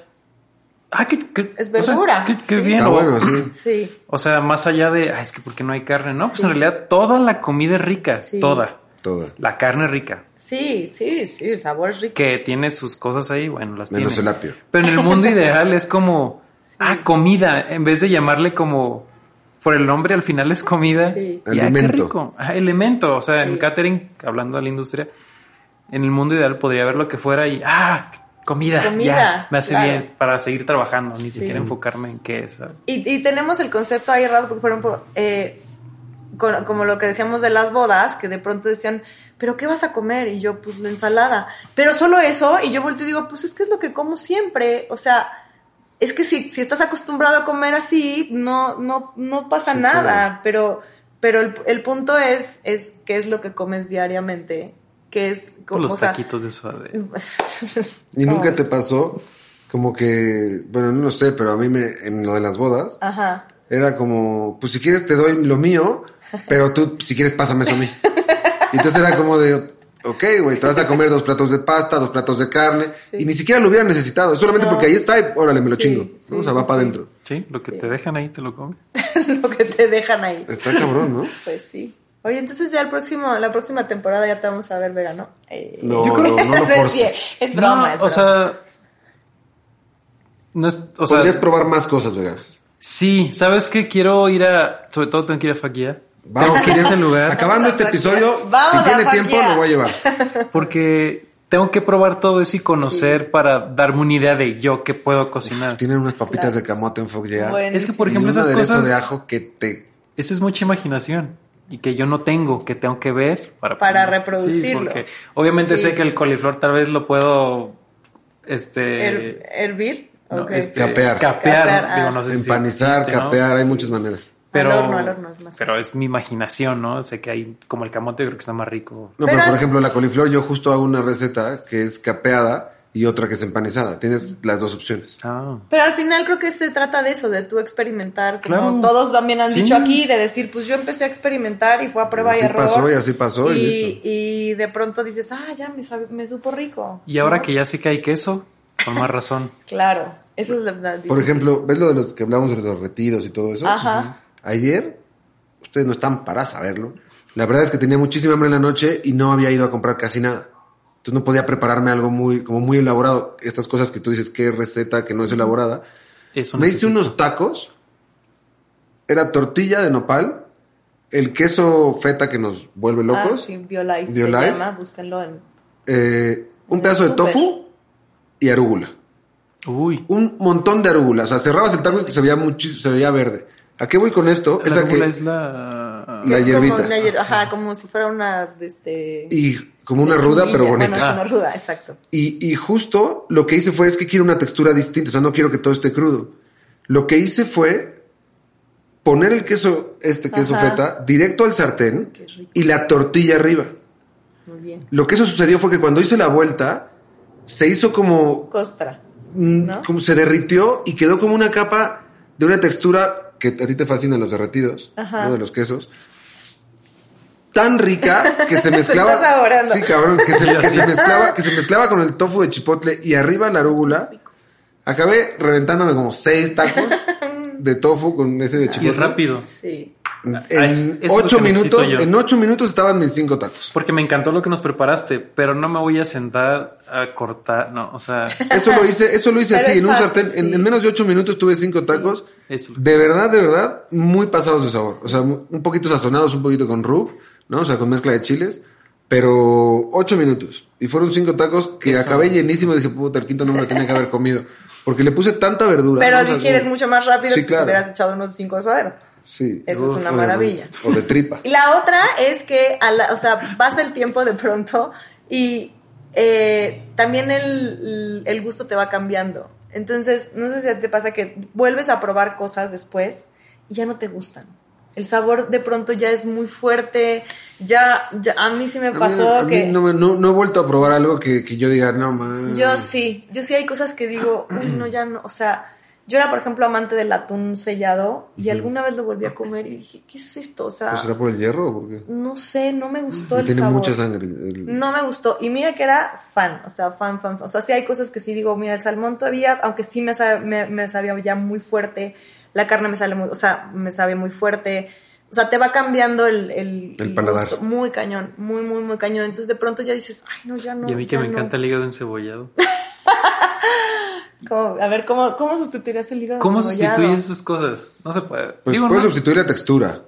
Speaker 3: ah, que-
Speaker 1: Es
Speaker 3: o sea,
Speaker 1: verdura,
Speaker 3: qué, qué
Speaker 1: sí.
Speaker 3: bien.
Speaker 2: Está
Speaker 3: o,
Speaker 2: bueno, sí.
Speaker 1: Sí.
Speaker 3: o sea, más allá de, ah, es que porque no hay carne, no, pues en realidad toda la comida es rica,
Speaker 1: Sí.
Speaker 3: toda.
Speaker 2: Toda.
Speaker 3: La carne es rica,
Speaker 1: Sí, sí, sí. El sabor es rico.
Speaker 3: que tiene sus cosas ahí, bueno, las
Speaker 2: Menos
Speaker 3: tiene.
Speaker 2: el apio.
Speaker 3: Pero en el mundo ideal es como, ah, comida, en vez de llamarle como por el nombre al final es comida.
Speaker 1: Sí.
Speaker 3: Y, ah, qué rico. Ah, elemento, o sea, en catering, hablando de la industria, en el mundo ideal podría haber lo que fuera y, ah, comida,
Speaker 1: Comida,
Speaker 3: ya, me hace
Speaker 1: claro.
Speaker 3: bien para seguir trabajando, ni
Speaker 1: Sí.
Speaker 3: siquiera enfocarme en qué es.
Speaker 1: Y, y tenemos el concepto ahí raro, porque por ejemplo, eh, con- como lo que decíamos de las bodas, que de pronto decían, ¿pero qué vas a comer? Y yo, pues la ensalada. Pero solo eso, y yo volteo y digo, pues es que es lo que como siempre. O sea, es que si, si estás acostumbrado a comer así, no, no, no pasa
Speaker 2: Sí,
Speaker 1: nada.
Speaker 2: claro.
Speaker 1: Pero, pero el, el punto es, es qué es lo que comes diariamente. Que es como,
Speaker 3: los
Speaker 1: o sea,
Speaker 3: taquitos de suave.
Speaker 2: ¿Y nunca te pasó como que, bueno, no lo sé, pero a mí me, en lo de las bodas,
Speaker 1: Ajá.
Speaker 2: era como, pues si quieres te doy lo mío, pero tú si quieres pásame eso a mí. Y entonces era como de, ok, güey, te vas a comer dos platos de pasta, dos platos de carne,
Speaker 1: Sí.
Speaker 2: y ni siquiera lo hubieran necesitado, solamente
Speaker 1: No.
Speaker 2: porque ahí está y órale, me lo
Speaker 1: Sí,
Speaker 2: chingo.
Speaker 1: sí,
Speaker 2: ¿no? O sea,
Speaker 1: sí,
Speaker 2: va para
Speaker 1: sí.
Speaker 2: adentro.
Speaker 3: Sí, lo que
Speaker 1: Sí.
Speaker 3: te dejan ahí te lo comes.
Speaker 1: lo que te dejan ahí.
Speaker 2: Está cabrón, ¿no?
Speaker 1: Pues sí. Oye, entonces ya el próximo, la próxima temporada ya te vamos a ver vegano. Eh,
Speaker 2: No,
Speaker 3: Yo creo-
Speaker 2: no, no lo
Speaker 1: es,
Speaker 2: forces.
Speaker 1: es broma,
Speaker 3: No,
Speaker 1: es
Speaker 3: o sea, No es, o sea,
Speaker 2: Podrías probar más cosas veganas.
Speaker 3: sí, ¿sabes qué? Quiero ir a, sobre todo tengo que ir a Faquia.
Speaker 2: Vamos,
Speaker 3: tengo que ir a ese lugar
Speaker 2: Acabando este episodio,
Speaker 1: Vamos
Speaker 2: si tiene tiempo, lo voy a llevar.
Speaker 3: porque tengo que probar todo eso y conocer para darme una idea de yo qué puedo cocinar.
Speaker 2: Tienen unas papitas de camote en Foggia.
Speaker 1: Bueno,
Speaker 3: Es que, por
Speaker 2: y
Speaker 3: ejemplo,
Speaker 2: un
Speaker 3: esas cosas,
Speaker 2: de ajo que te...
Speaker 3: eso es mucha imaginación y que yo no tengo, que tengo que ver para,
Speaker 1: Para
Speaker 3: poner.
Speaker 1: reproducirlo.
Speaker 3: Sí, porque obviamente
Speaker 1: Sí.
Speaker 3: sé que el coliflor tal vez lo puedo, este,
Speaker 1: Her- ¿Hervir?
Speaker 3: no, este,
Speaker 2: Capear.
Speaker 3: capear,
Speaker 1: Capear,
Speaker 3: digo,
Speaker 1: ah.
Speaker 3: no sé si
Speaker 2: Empanizar, capear, hay muchas maneras.
Speaker 3: Pero,
Speaker 1: Al horno, al horno es más
Speaker 3: pero es mi imaginación, ¿no? Sé que hay, como el camote, creo que está más rico.
Speaker 2: No,
Speaker 1: Pero
Speaker 2: pero, por
Speaker 1: es-
Speaker 2: ejemplo, la coliflor yo justo hago una receta que es capeada y otra que es empanizada. Tienes las dos opciones.
Speaker 3: Ah,
Speaker 1: Pero al final creo que se trata de eso, de tú experimentar, como
Speaker 3: Claro.
Speaker 1: todos también han
Speaker 3: Sí.
Speaker 1: dicho aquí, de decir, pues yo empecé a experimentar y fue a prueba y
Speaker 2: Así
Speaker 1: error.
Speaker 2: pasó y así pasó y
Speaker 1: Y, de pronto dices, ah, ya me, sabe- me supo rico.
Speaker 3: y ahora
Speaker 1: ¿no?
Speaker 3: que ya sé que hay queso, con más razón.
Speaker 1: Claro, eso es la verdad.
Speaker 2: Por ejemplo, ¿ves lo de los que hablamos de los retiros y todo eso?
Speaker 1: Ajá.
Speaker 2: Ayer, ustedes no están para saberlo. La verdad es que tenía muchísima hambre en la noche y no había ido a comprar casi nada. Entonces no podía prepararme algo muy, como muy elaborado. Estas cosas que tú dices es receta, que no es elaborada.
Speaker 3: Eso
Speaker 2: Me hice unos tacos. Era tortilla de nopal, el queso feta que nos vuelve
Speaker 1: Ah,
Speaker 2: locos,
Speaker 1: sí, Biolife.
Speaker 2: Biolife.
Speaker 1: Se llama, búsquenlo en...
Speaker 2: eh, un
Speaker 1: En
Speaker 2: pedazo de tofu y arúgula.
Speaker 3: Uy,
Speaker 2: Un montón de arúgula. O sea, cerrabas el taco y se veía muchísimo, se veía verde. ¿A qué voy con esto?
Speaker 3: la
Speaker 2: Es a
Speaker 3: arugula
Speaker 2: que,
Speaker 3: es la...
Speaker 2: La
Speaker 1: es
Speaker 2: hierbita.
Speaker 1: Como una hier- ajá, como si fuera una, de este...
Speaker 2: y como una ruda, pero bonita.
Speaker 1: Bueno, es una
Speaker 3: Ah.
Speaker 1: ruda, exacto.
Speaker 2: Y, y justo lo que hice fue, es que quiero una textura distinta, o sea, no quiero que todo esté crudo. Lo que hice fue poner el queso, este queso
Speaker 1: Ajá.
Speaker 2: feta, directo al sartén y la tortilla arriba.
Speaker 1: Muy bien.
Speaker 2: Lo que eso sucedió fue que cuando hice la vuelta, se hizo como,
Speaker 1: Costra.
Speaker 2: mm,
Speaker 1: ¿No?
Speaker 2: como se derritió y quedó como una capa de una textura que a ti te fascinan los derretidos,
Speaker 1: Ajá.
Speaker 2: ¿no? De los quesos. Tan rica que se mezclaba. sí, cabrón, que se, que se mezclaba, que se mezclaba con el tofu de chipotle y arriba la arúgula. Acabé reventándome como seis tacos de tofu con ese de
Speaker 3: Y
Speaker 2: chipotle.
Speaker 3: rápido.
Speaker 1: Sí.
Speaker 2: En
Speaker 3: Ah, es- es
Speaker 2: ocho minutos, en ocho minutos estaban mis cinco tacos.
Speaker 3: Porque me encantó lo que nos preparaste, pero no me voy a sentar a cortar, no, o sea,
Speaker 2: Eso lo hice, eso lo hice
Speaker 1: Pero
Speaker 2: así, en un
Speaker 1: fácil,
Speaker 2: sartén. En,
Speaker 1: sí.
Speaker 2: en menos de ocho minutos tuve cinco tacos.
Speaker 3: eso.
Speaker 2: De verdad, de verdad, muy pasados de sabor. O sea, un poquito sazonados, un poquito con rub, ¿no? O sea, con mezcla de chiles. Pero ocho minutos. Y fueron cinco tacos que
Speaker 3: Eso.
Speaker 2: acabé llenísimo. Dije, puta, el quinto no me lo tenía que haber comido. Porque le puse tanta verdura.
Speaker 1: Pero
Speaker 2: ¿no? O sea,
Speaker 1: digieres mucho más rápido
Speaker 2: Sí,
Speaker 1: que
Speaker 2: claro.
Speaker 1: si te hubieras echado unos cinco de suadero.
Speaker 2: Sí.
Speaker 1: Eso es una maravilla.
Speaker 2: O de tripa.
Speaker 1: Y la otra es que, a la- o sea, pasa el tiempo de pronto y eh, también el, el gusto te va cambiando. Entonces, no sé si te pasa que vuelves a probar cosas después y ya no te gustan. El sabor de pronto ya es muy fuerte. Ya, ya a mí sí me
Speaker 2: A mí-
Speaker 1: pasó
Speaker 2: mí
Speaker 1: que...
Speaker 2: no, no, no he vuelto a probar algo que, que yo diga, no, man.
Speaker 1: Yo sí, yo sí hay cosas que digo, uy, no, ya no, o sea, yo era, por ejemplo, amante del atún sellado y alguna vez lo volví a comer y dije, ¿qué es esto? O sea,
Speaker 2: ¿Pues será por el hierro o por qué?
Speaker 1: no sé, no me gustó
Speaker 2: Y
Speaker 1: el
Speaker 2: tiene
Speaker 1: sabor.
Speaker 2: mucha sangre. el-
Speaker 1: No me gustó. Y mira que era fan, o sea, fan, fan, fan. O sea, sí hay cosas que sí digo, mira, el salmón todavía, aunque sí me, sabe- me, me sabía ya muy fuerte, la carne me sale muy, o sea, me sabe muy fuerte. O sea, te va cambiando el, el,
Speaker 2: El paladar.
Speaker 1: gusto. Muy cañón, muy, muy, muy cañón. Entonces de pronto ya dices, ay, no, ya no.
Speaker 3: y a mí que me
Speaker 1: no".
Speaker 3: encanta el hígado encebollado.
Speaker 1: ¿Cómo? A ver, ¿cómo, cómo sustituirías el hígado
Speaker 3: ¿Cómo
Speaker 1: encebollado?
Speaker 3: sustituyes esas cosas? No se puede.
Speaker 2: Pues
Speaker 3: Digo,
Speaker 2: puedes
Speaker 3: no.
Speaker 2: sustituir la textura.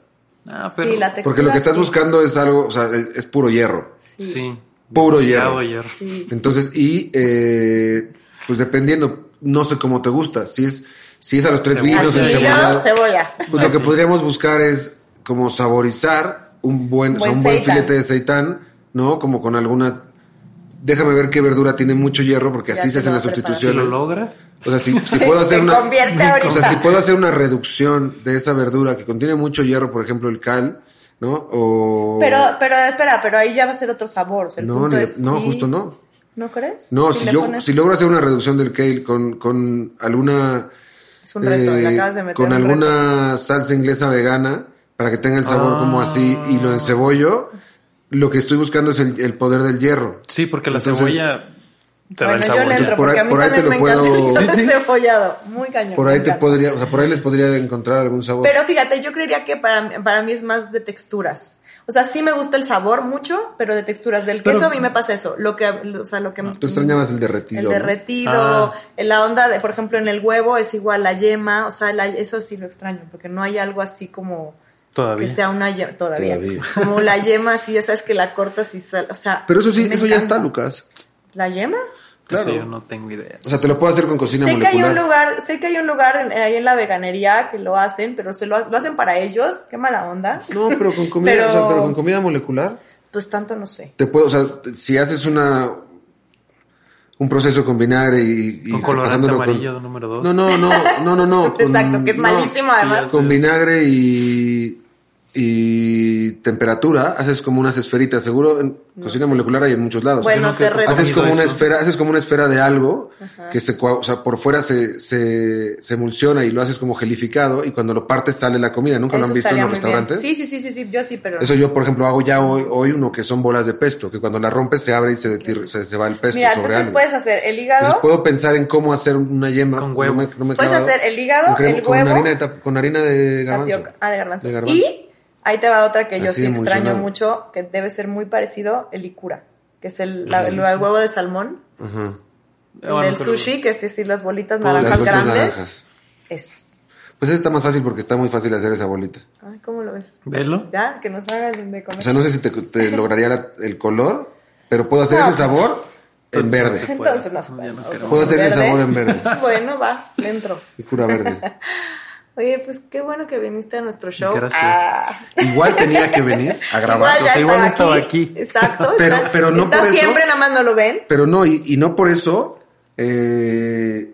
Speaker 3: Ah, pero...
Speaker 1: Sí, la textura.
Speaker 2: Porque lo que estás
Speaker 1: sí.
Speaker 2: buscando es algo, o sea, es, es puro hierro.
Speaker 3: Sí.
Speaker 2: Puro hierro.
Speaker 1: Sí.
Speaker 2: Entonces, y eh, pues dependiendo, no sé cómo te gusta. Si es, si es a los tres
Speaker 3: Cebolla.
Speaker 2: vinos, cebollado,
Speaker 1: cebolla.
Speaker 2: pues lo que podríamos buscar es como saborizar un buen, o sea,
Speaker 1: Buen
Speaker 2: un buen filete de seitán, ¿no? Como con alguna. Déjame ver qué verdura tiene mucho hierro, porque
Speaker 1: Ya
Speaker 2: así
Speaker 1: te
Speaker 2: se hacen las
Speaker 1: preparas.
Speaker 3: Si lo
Speaker 2: sustituciones.
Speaker 3: logras,
Speaker 2: O sea, si, si puedo hacer
Speaker 1: Se
Speaker 2: una. O sea, si puedo hacer una reducción de esa verdura que contiene mucho hierro, por ejemplo, el cal, ¿no? O.
Speaker 1: Pero, pero espera, pero ahí ya va a ser otro sabor. o sea, el
Speaker 2: no,
Speaker 1: punto
Speaker 2: ni-
Speaker 1: es
Speaker 2: no,
Speaker 1: sí.
Speaker 2: justo no.
Speaker 1: ¿No crees?
Speaker 2: No,
Speaker 1: Si
Speaker 2: yo
Speaker 1: pones-
Speaker 2: si logro hacer una reducción del kale con, con alguna
Speaker 1: Es un reto,
Speaker 2: eh,
Speaker 1: le acabas de meter
Speaker 2: con
Speaker 1: un
Speaker 2: alguna salsa inglesa vegana para que tenga el sabor
Speaker 3: Ah.
Speaker 2: como así y lo encebollo, lo que estoy buscando es el, el poder del hierro.
Speaker 3: sí, porque la
Speaker 2: Entonces-
Speaker 3: cebolla te da el
Speaker 1: yo
Speaker 3: sabor.
Speaker 1: le entro
Speaker 2: por
Speaker 1: porque
Speaker 2: ahí-
Speaker 1: a mí
Speaker 2: por ahí te
Speaker 1: también me
Speaker 2: lo
Speaker 1: encanta
Speaker 2: puedo-
Speaker 1: el
Speaker 3: Sí, sí.
Speaker 1: cebollado. Muy cañón.
Speaker 2: Por
Speaker 1: me
Speaker 2: ahí te podría, o sea, por ahí les podría encontrar algún sabor.
Speaker 1: Pero fíjate, yo creería que para, para mí es más de texturas. O sea, sí me gusta el sabor mucho, pero de texturas. Del
Speaker 2: Pero-
Speaker 1: queso a mí me pasa eso. Lo que, o sea, lo que
Speaker 2: Tú extrañabas el derretido.
Speaker 1: el
Speaker 2: ¿no?
Speaker 1: derretido,
Speaker 3: Ah.
Speaker 1: en la onda de, por ejemplo, en el huevo es igual la yema, o sea, la- eso sí lo extraño, porque no hay algo así como
Speaker 3: Todavía.
Speaker 1: que sea una yema, todavía,
Speaker 2: Todavía.
Speaker 1: como la yema así, ya sabes que la cortas y sal, o sea.
Speaker 2: Pero eso sí, eso ya está, Lucas.
Speaker 1: ¿La yema?
Speaker 3: Eso
Speaker 2: claro.
Speaker 3: yo no tengo idea.
Speaker 2: O sea, te lo puedo hacer con cocina
Speaker 1: Sé que hay
Speaker 2: molecular.
Speaker 1: un lugar, sé que hay un lugar en- ahí en la veganería que lo hacen, pero se lo, lo hacen para ellos, qué mala onda.
Speaker 2: No, pero con comida,
Speaker 1: Pero-
Speaker 2: o sea, pero con comida molecular.
Speaker 1: Pues tanto no sé.
Speaker 2: Te puedo, o sea, si haces una un proceso con vinagre y, y
Speaker 3: Con colorante
Speaker 2: pasándolo con-
Speaker 3: amarillo número dos.
Speaker 2: No, no, no, no, no, no. con-
Speaker 1: Exacto, que es
Speaker 2: no,
Speaker 1: malísimo además.
Speaker 2: Con vinagre y y temperatura haces como unas esferitas, seguro en cocina molecular hay en muchos lados.
Speaker 1: Bueno,
Speaker 3: nunca
Speaker 1: te
Speaker 2: haces como una
Speaker 3: eso.
Speaker 2: esfera, haces como una esfera de algo que se, cua- o sea, por fuera se, se, se emulsiona y lo haces como gelificado y cuando lo partes sale la comida. ¿Nunca lo han visto en los restaurantes?
Speaker 1: Sí, sí, sí, sí, sí, yo sí, pero.
Speaker 2: Eso yo, por ejemplo, hago ya hoy, hoy uno que son bolas de pesto, que cuando la rompes se abre y se, detir- se, se va el pesto
Speaker 1: Mira,
Speaker 2: sobre
Speaker 1: entonces
Speaker 2: algo.
Speaker 1: puedes hacer el
Speaker 2: Entonces
Speaker 1: hígado,
Speaker 2: puedo pensar en cómo hacer una yema.
Speaker 3: Con huevo.
Speaker 2: No me- no me
Speaker 1: puedes
Speaker 2: clavado.
Speaker 1: hacer el hígado,
Speaker 2: Con crema-
Speaker 1: el
Speaker 2: con
Speaker 1: huevo,
Speaker 2: harina de, con harina de garbanzo.
Speaker 1: tapioca, ah, de garbanzo.
Speaker 2: De garbanzo.
Speaker 1: Y ahí te va otra que yo
Speaker 2: Así
Speaker 1: sí extraño mucho, que debe ser muy parecido, el icura, que es el, la- el huevo de salmón,
Speaker 2: Ajá.
Speaker 3: Eh, bueno,
Speaker 1: el
Speaker 3: pero-
Speaker 1: sushi, que es sí, las bolitas naranjas
Speaker 2: Las
Speaker 1: grandes,
Speaker 2: naranjas.
Speaker 1: esas.
Speaker 2: Pues está más fácil porque está muy fácil hacer esa bolita.
Speaker 1: Ay, ¿cómo lo ves?
Speaker 3: Velo.
Speaker 1: Ya, que nos hagan de comer.
Speaker 2: O sea, no sé si te, te lograría la- el color, pero puedo hacer
Speaker 1: No,
Speaker 2: ese
Speaker 1: pues-
Speaker 2: sabor en
Speaker 3: Entonces,
Speaker 2: verde.
Speaker 3: no se puede.
Speaker 1: Entonces no se puede.
Speaker 3: no.
Speaker 2: Puedo hacer el
Speaker 1: ¿Verde?
Speaker 2: sabor en verde.
Speaker 1: Bueno, va, le entro.
Speaker 2: Y cura verde.
Speaker 1: Oye, pues qué bueno que viniste a nuestro show.
Speaker 3: Gracias.
Speaker 1: Ah.
Speaker 2: Igual tenía que venir a grabar.
Speaker 1: Igual
Speaker 3: o sea, igual
Speaker 1: estaba
Speaker 3: estaba aquí.
Speaker 1: Exacto.
Speaker 2: Pero-
Speaker 1: está,
Speaker 2: pero no
Speaker 1: está
Speaker 2: por eso-
Speaker 1: siempre, nada más no lo ven.
Speaker 2: Pero no, y, y no por eso eh,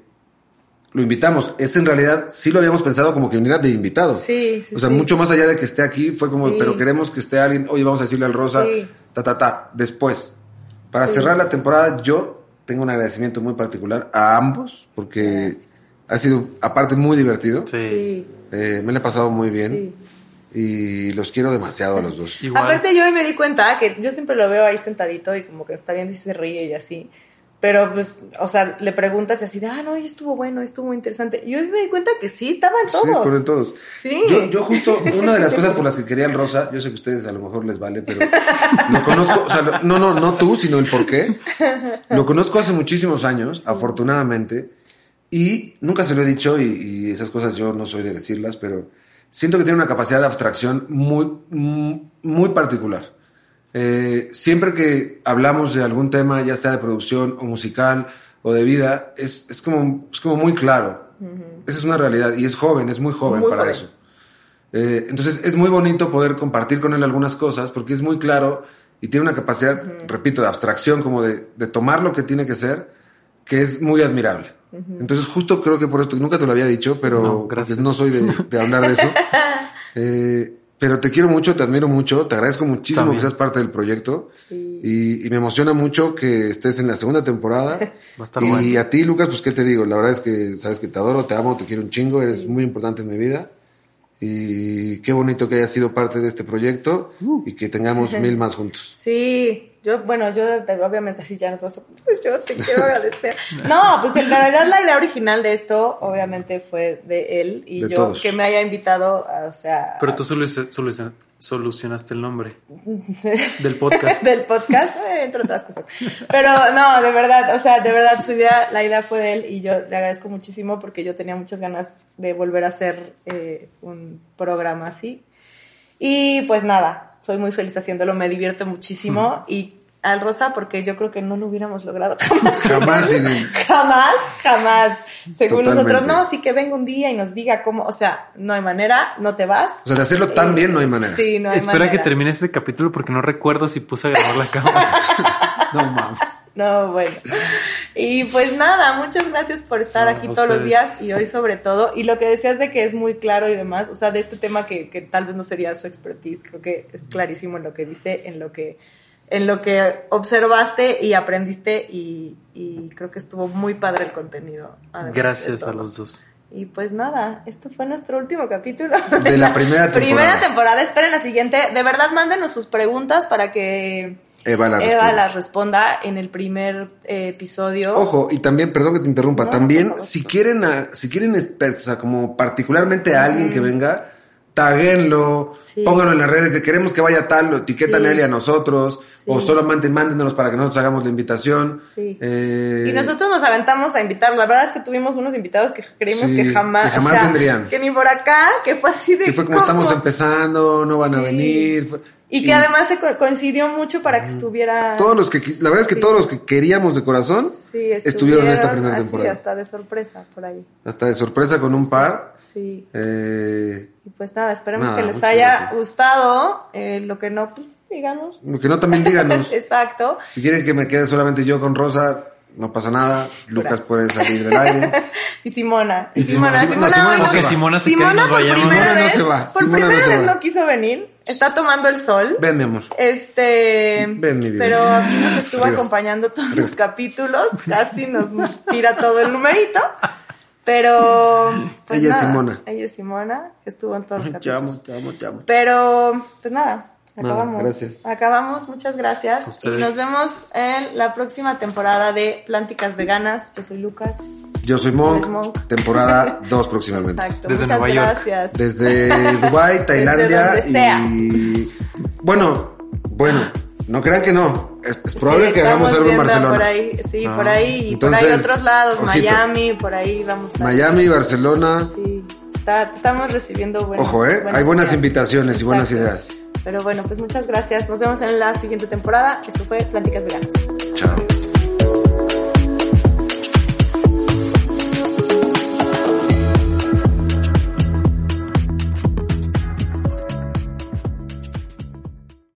Speaker 2: lo invitamos. Es en realidad, sí lo habíamos pensado como que viniera de invitado.
Speaker 1: Sí, sí,
Speaker 2: O sea,
Speaker 1: sí.
Speaker 2: mucho más allá de que esté aquí, fue como,
Speaker 1: Sí.
Speaker 2: pero queremos que esté alguien, oye, vamos a decirle al Rosa, ta, ta, ta, después. Para cerrar la temporada, yo tengo un agradecimiento muy particular a ambos, porque
Speaker 1: Gracias.
Speaker 2: Ha sido, aparte, muy divertido.
Speaker 3: Sí.
Speaker 1: Sí.
Speaker 2: Eh, me lo he pasado muy bien.
Speaker 1: Sí.
Speaker 2: Y los quiero demasiado a los dos.
Speaker 3: Igual.
Speaker 1: Aparte yo hoy me di cuenta que yo siempre lo veo ahí sentadito y como que está viendo y se ríe y así. Pero pues, o sea, le preguntas y así de, ah, no, hoy estuvo bueno, estuvo muy interesante. Y hoy me di cuenta que sí, estaban
Speaker 2: Sí,
Speaker 1: todos.
Speaker 2: por todos.
Speaker 1: Sí.
Speaker 2: Yo, yo justo, una de las cosas por las que quería el Rosa, yo sé que a ustedes a lo mejor les vale, pero lo conozco, o sea, no, no, no tú, sino el por qué. Lo conozco hace muchísimos años, afortunadamente, y nunca se lo he dicho, y, y esas cosas yo no soy de decirlas, pero siento que tiene una capacidad de abstracción muy, muy, muy particular. Eh, siempre que hablamos de algún tema, ya sea de producción o musical o de vida, es, es, como, es como muy claro. Esa es una realidad y es joven, es muy joven
Speaker 1: Muy
Speaker 2: para
Speaker 1: joven.
Speaker 2: eso. Eh, entonces es muy bonito poder compartir con él algunas cosas porque es muy claro y tiene una capacidad, repito, de abstracción, como de, de tomar lo que tiene que ser, que es muy admirable. Entonces justo creo que por esto, nunca te lo había dicho, pero
Speaker 3: No,
Speaker 2: soy de, de hablar de eso. Eh, pero te quiero mucho, te admiro mucho, te agradezco muchísimo
Speaker 3: También.
Speaker 2: que seas parte del proyecto.
Speaker 1: Sí.
Speaker 2: Y, y me emociona mucho que estés en la segunda temporada.
Speaker 3: Va a estar
Speaker 2: y
Speaker 3: bueno.
Speaker 2: a ti, Lucas, pues qué te digo, la verdad es que sabes que te adoro, te amo, te quiero un chingo, eres muy importante en mi vida. Y qué bonito que hayas sido parte de este proyecto
Speaker 3: Uh.
Speaker 2: y que tengamos mil más juntos.
Speaker 1: Sí, yo, bueno, yo te- obviamente así ya nos vas a- pues yo te quiero agradecer. No, pues en realidad la idea original de esto obviamente fue de él y
Speaker 2: De
Speaker 1: yo
Speaker 2: todos.
Speaker 1: que me haya invitado, o sea,
Speaker 3: Pero tú solo solu- solucionaste el nombre del podcast.
Speaker 1: del podcast, eh, entre otras cosas. Pero no, de verdad, o sea, de verdad su idea, la idea fue de él y yo le agradezco muchísimo porque yo tenía muchas ganas de volver a hacer eh, un programa así. Y pues nada, soy muy feliz haciéndolo, me divierte muchísimo y al Rosa porque yo creo que no lo hubiéramos logrado jamás.
Speaker 2: Jamás en el-
Speaker 1: Jamás, jamás. Según
Speaker 2: Totalmente.
Speaker 1: nosotros, no, sí que venga un día y nos diga cómo, o sea, no hay manera, no te vas.
Speaker 2: O sea, de hacerlo tan bien no hay manera.
Speaker 1: Sí, no hay
Speaker 3: Espera
Speaker 1: manera.
Speaker 3: que termine este capítulo porque no recuerdo si puse a grabar la cámara.
Speaker 2: No mames.
Speaker 1: No, bueno. Y pues nada, muchas gracias por estar
Speaker 3: No,
Speaker 1: aquí todos los días y hoy sobre todo. Y lo que decías de que es muy claro y demás, o sea, de este tema que, que tal vez no sería su expertise, creo que es clarísimo en lo que dice, en lo que, en lo que observaste y aprendiste y, y creo que estuvo muy padre el contenido.
Speaker 3: Gracias a los dos.
Speaker 1: Y pues nada, esto fue nuestro último capítulo.
Speaker 2: De la primera temporada.
Speaker 1: Primera temporada, esperen la siguiente. De verdad, mándenos sus preguntas para que
Speaker 2: Eva la
Speaker 1: Eva las responda en el primer eh, episodio.
Speaker 2: Ojo, y también, perdón que te interrumpa,
Speaker 1: No,
Speaker 2: también si quieren, a- si quieren, o sea, como particularmente a alguien que venga, taguenlo,
Speaker 1: Sí.
Speaker 2: pónganlo en las redes de queremos que vaya tal, lo etiquetan
Speaker 1: Sí.
Speaker 2: él y a nosotros,
Speaker 1: Sí.
Speaker 2: o solamente mándenos para que nosotros hagamos la invitación. Eh,
Speaker 1: Y nosotros nos aventamos a invitar. La verdad es que tuvimos unos invitados que creímos que jamás,
Speaker 2: que jamás
Speaker 1: o sea,
Speaker 2: vendrían.
Speaker 1: Que ni por acá, que fue así de.
Speaker 2: que fue como
Speaker 1: ¿cómo?
Speaker 2: estamos empezando, no van a venir. fue-
Speaker 1: Y que además se co- coincidió mucho para que estuviera.
Speaker 2: Todos los que, la verdad es que
Speaker 1: Sí.
Speaker 2: todos los que queríamos de corazón
Speaker 1: Sí,
Speaker 2: estuvieron en esta primera
Speaker 1: así,
Speaker 2: temporada.
Speaker 1: hasta de sorpresa por ahí.
Speaker 2: Hasta de sorpresa con un par.
Speaker 1: Sí.
Speaker 2: Eh,
Speaker 1: Y pues nada, esperemos
Speaker 2: Nada,
Speaker 1: que les haya
Speaker 2: gracias.
Speaker 1: gustado. eh, lo que no, pues díganos.
Speaker 2: lo que no también díganos.
Speaker 1: Exacto.
Speaker 2: si quieren que me quede solamente yo con Rosa, no pasa nada. Lucas puede salir del aire.
Speaker 1: Y Simona. Y, Simona,
Speaker 2: Simona-
Speaker 1: Simona,
Speaker 2: Simona no va.
Speaker 3: Simona se y
Speaker 1: Simona por
Speaker 3: vayamos.
Speaker 1: primera
Speaker 2: Simona no
Speaker 1: vez,
Speaker 2: se va,
Speaker 1: por
Speaker 2: Simona no
Speaker 1: primera
Speaker 2: se
Speaker 1: vez
Speaker 2: va.
Speaker 1: no quiso venir. Está tomando el sol.
Speaker 2: Ven, mi amor.
Speaker 1: Este,
Speaker 2: Ven, mi vida.
Speaker 1: pero aquí nos estuvo
Speaker 2: Arriba.
Speaker 1: acompañando todos los capítulos, casi nos tira todo el numerito. Pero pues
Speaker 2: Ella es Simona.
Speaker 1: Ella es Simona, que estuvo en todos los
Speaker 2: Te amo,
Speaker 1: capítulos.
Speaker 2: te amo, te amo.
Speaker 1: Pero pues nada,
Speaker 2: Nada,
Speaker 1: acabamos.
Speaker 2: gracias.
Speaker 1: Acabamos, muchas gracias. Y
Speaker 3: ustedes.
Speaker 1: nos vemos en la próxima temporada de Plánticas Veganas. Yo soy Lucas.
Speaker 2: Yo soy Monk,
Speaker 1: Monk.
Speaker 2: temporada 2 próximamente.
Speaker 1: Exacto.
Speaker 3: Desde
Speaker 1: muchas
Speaker 3: Nueva York.
Speaker 1: gracias.
Speaker 2: Desde Dubai, Tailandia
Speaker 1: donde sea.
Speaker 2: y bueno, bueno, no crean que no. Es, es probable
Speaker 1: Sí,
Speaker 2: que hagamos algo en Barcelona.
Speaker 1: Por ahí, sí,
Speaker 3: Ah.
Speaker 1: por ahí, y por ahí
Speaker 2: Entonces,
Speaker 1: otros lados,
Speaker 2: ojito.
Speaker 1: Miami, por ahí vamos a...
Speaker 2: Miami, Barcelona.
Speaker 1: Sí, está- estamos recibiendo buenas
Speaker 2: Ojo, eh, hay buenas
Speaker 1: ideas.
Speaker 2: invitaciones y buenas
Speaker 1: Exacto.
Speaker 2: ideas.
Speaker 1: Pero bueno, pues muchas gracias. Nos vemos en la siguiente temporada. Esto fue Plánticas Veganas.
Speaker 2: Chao.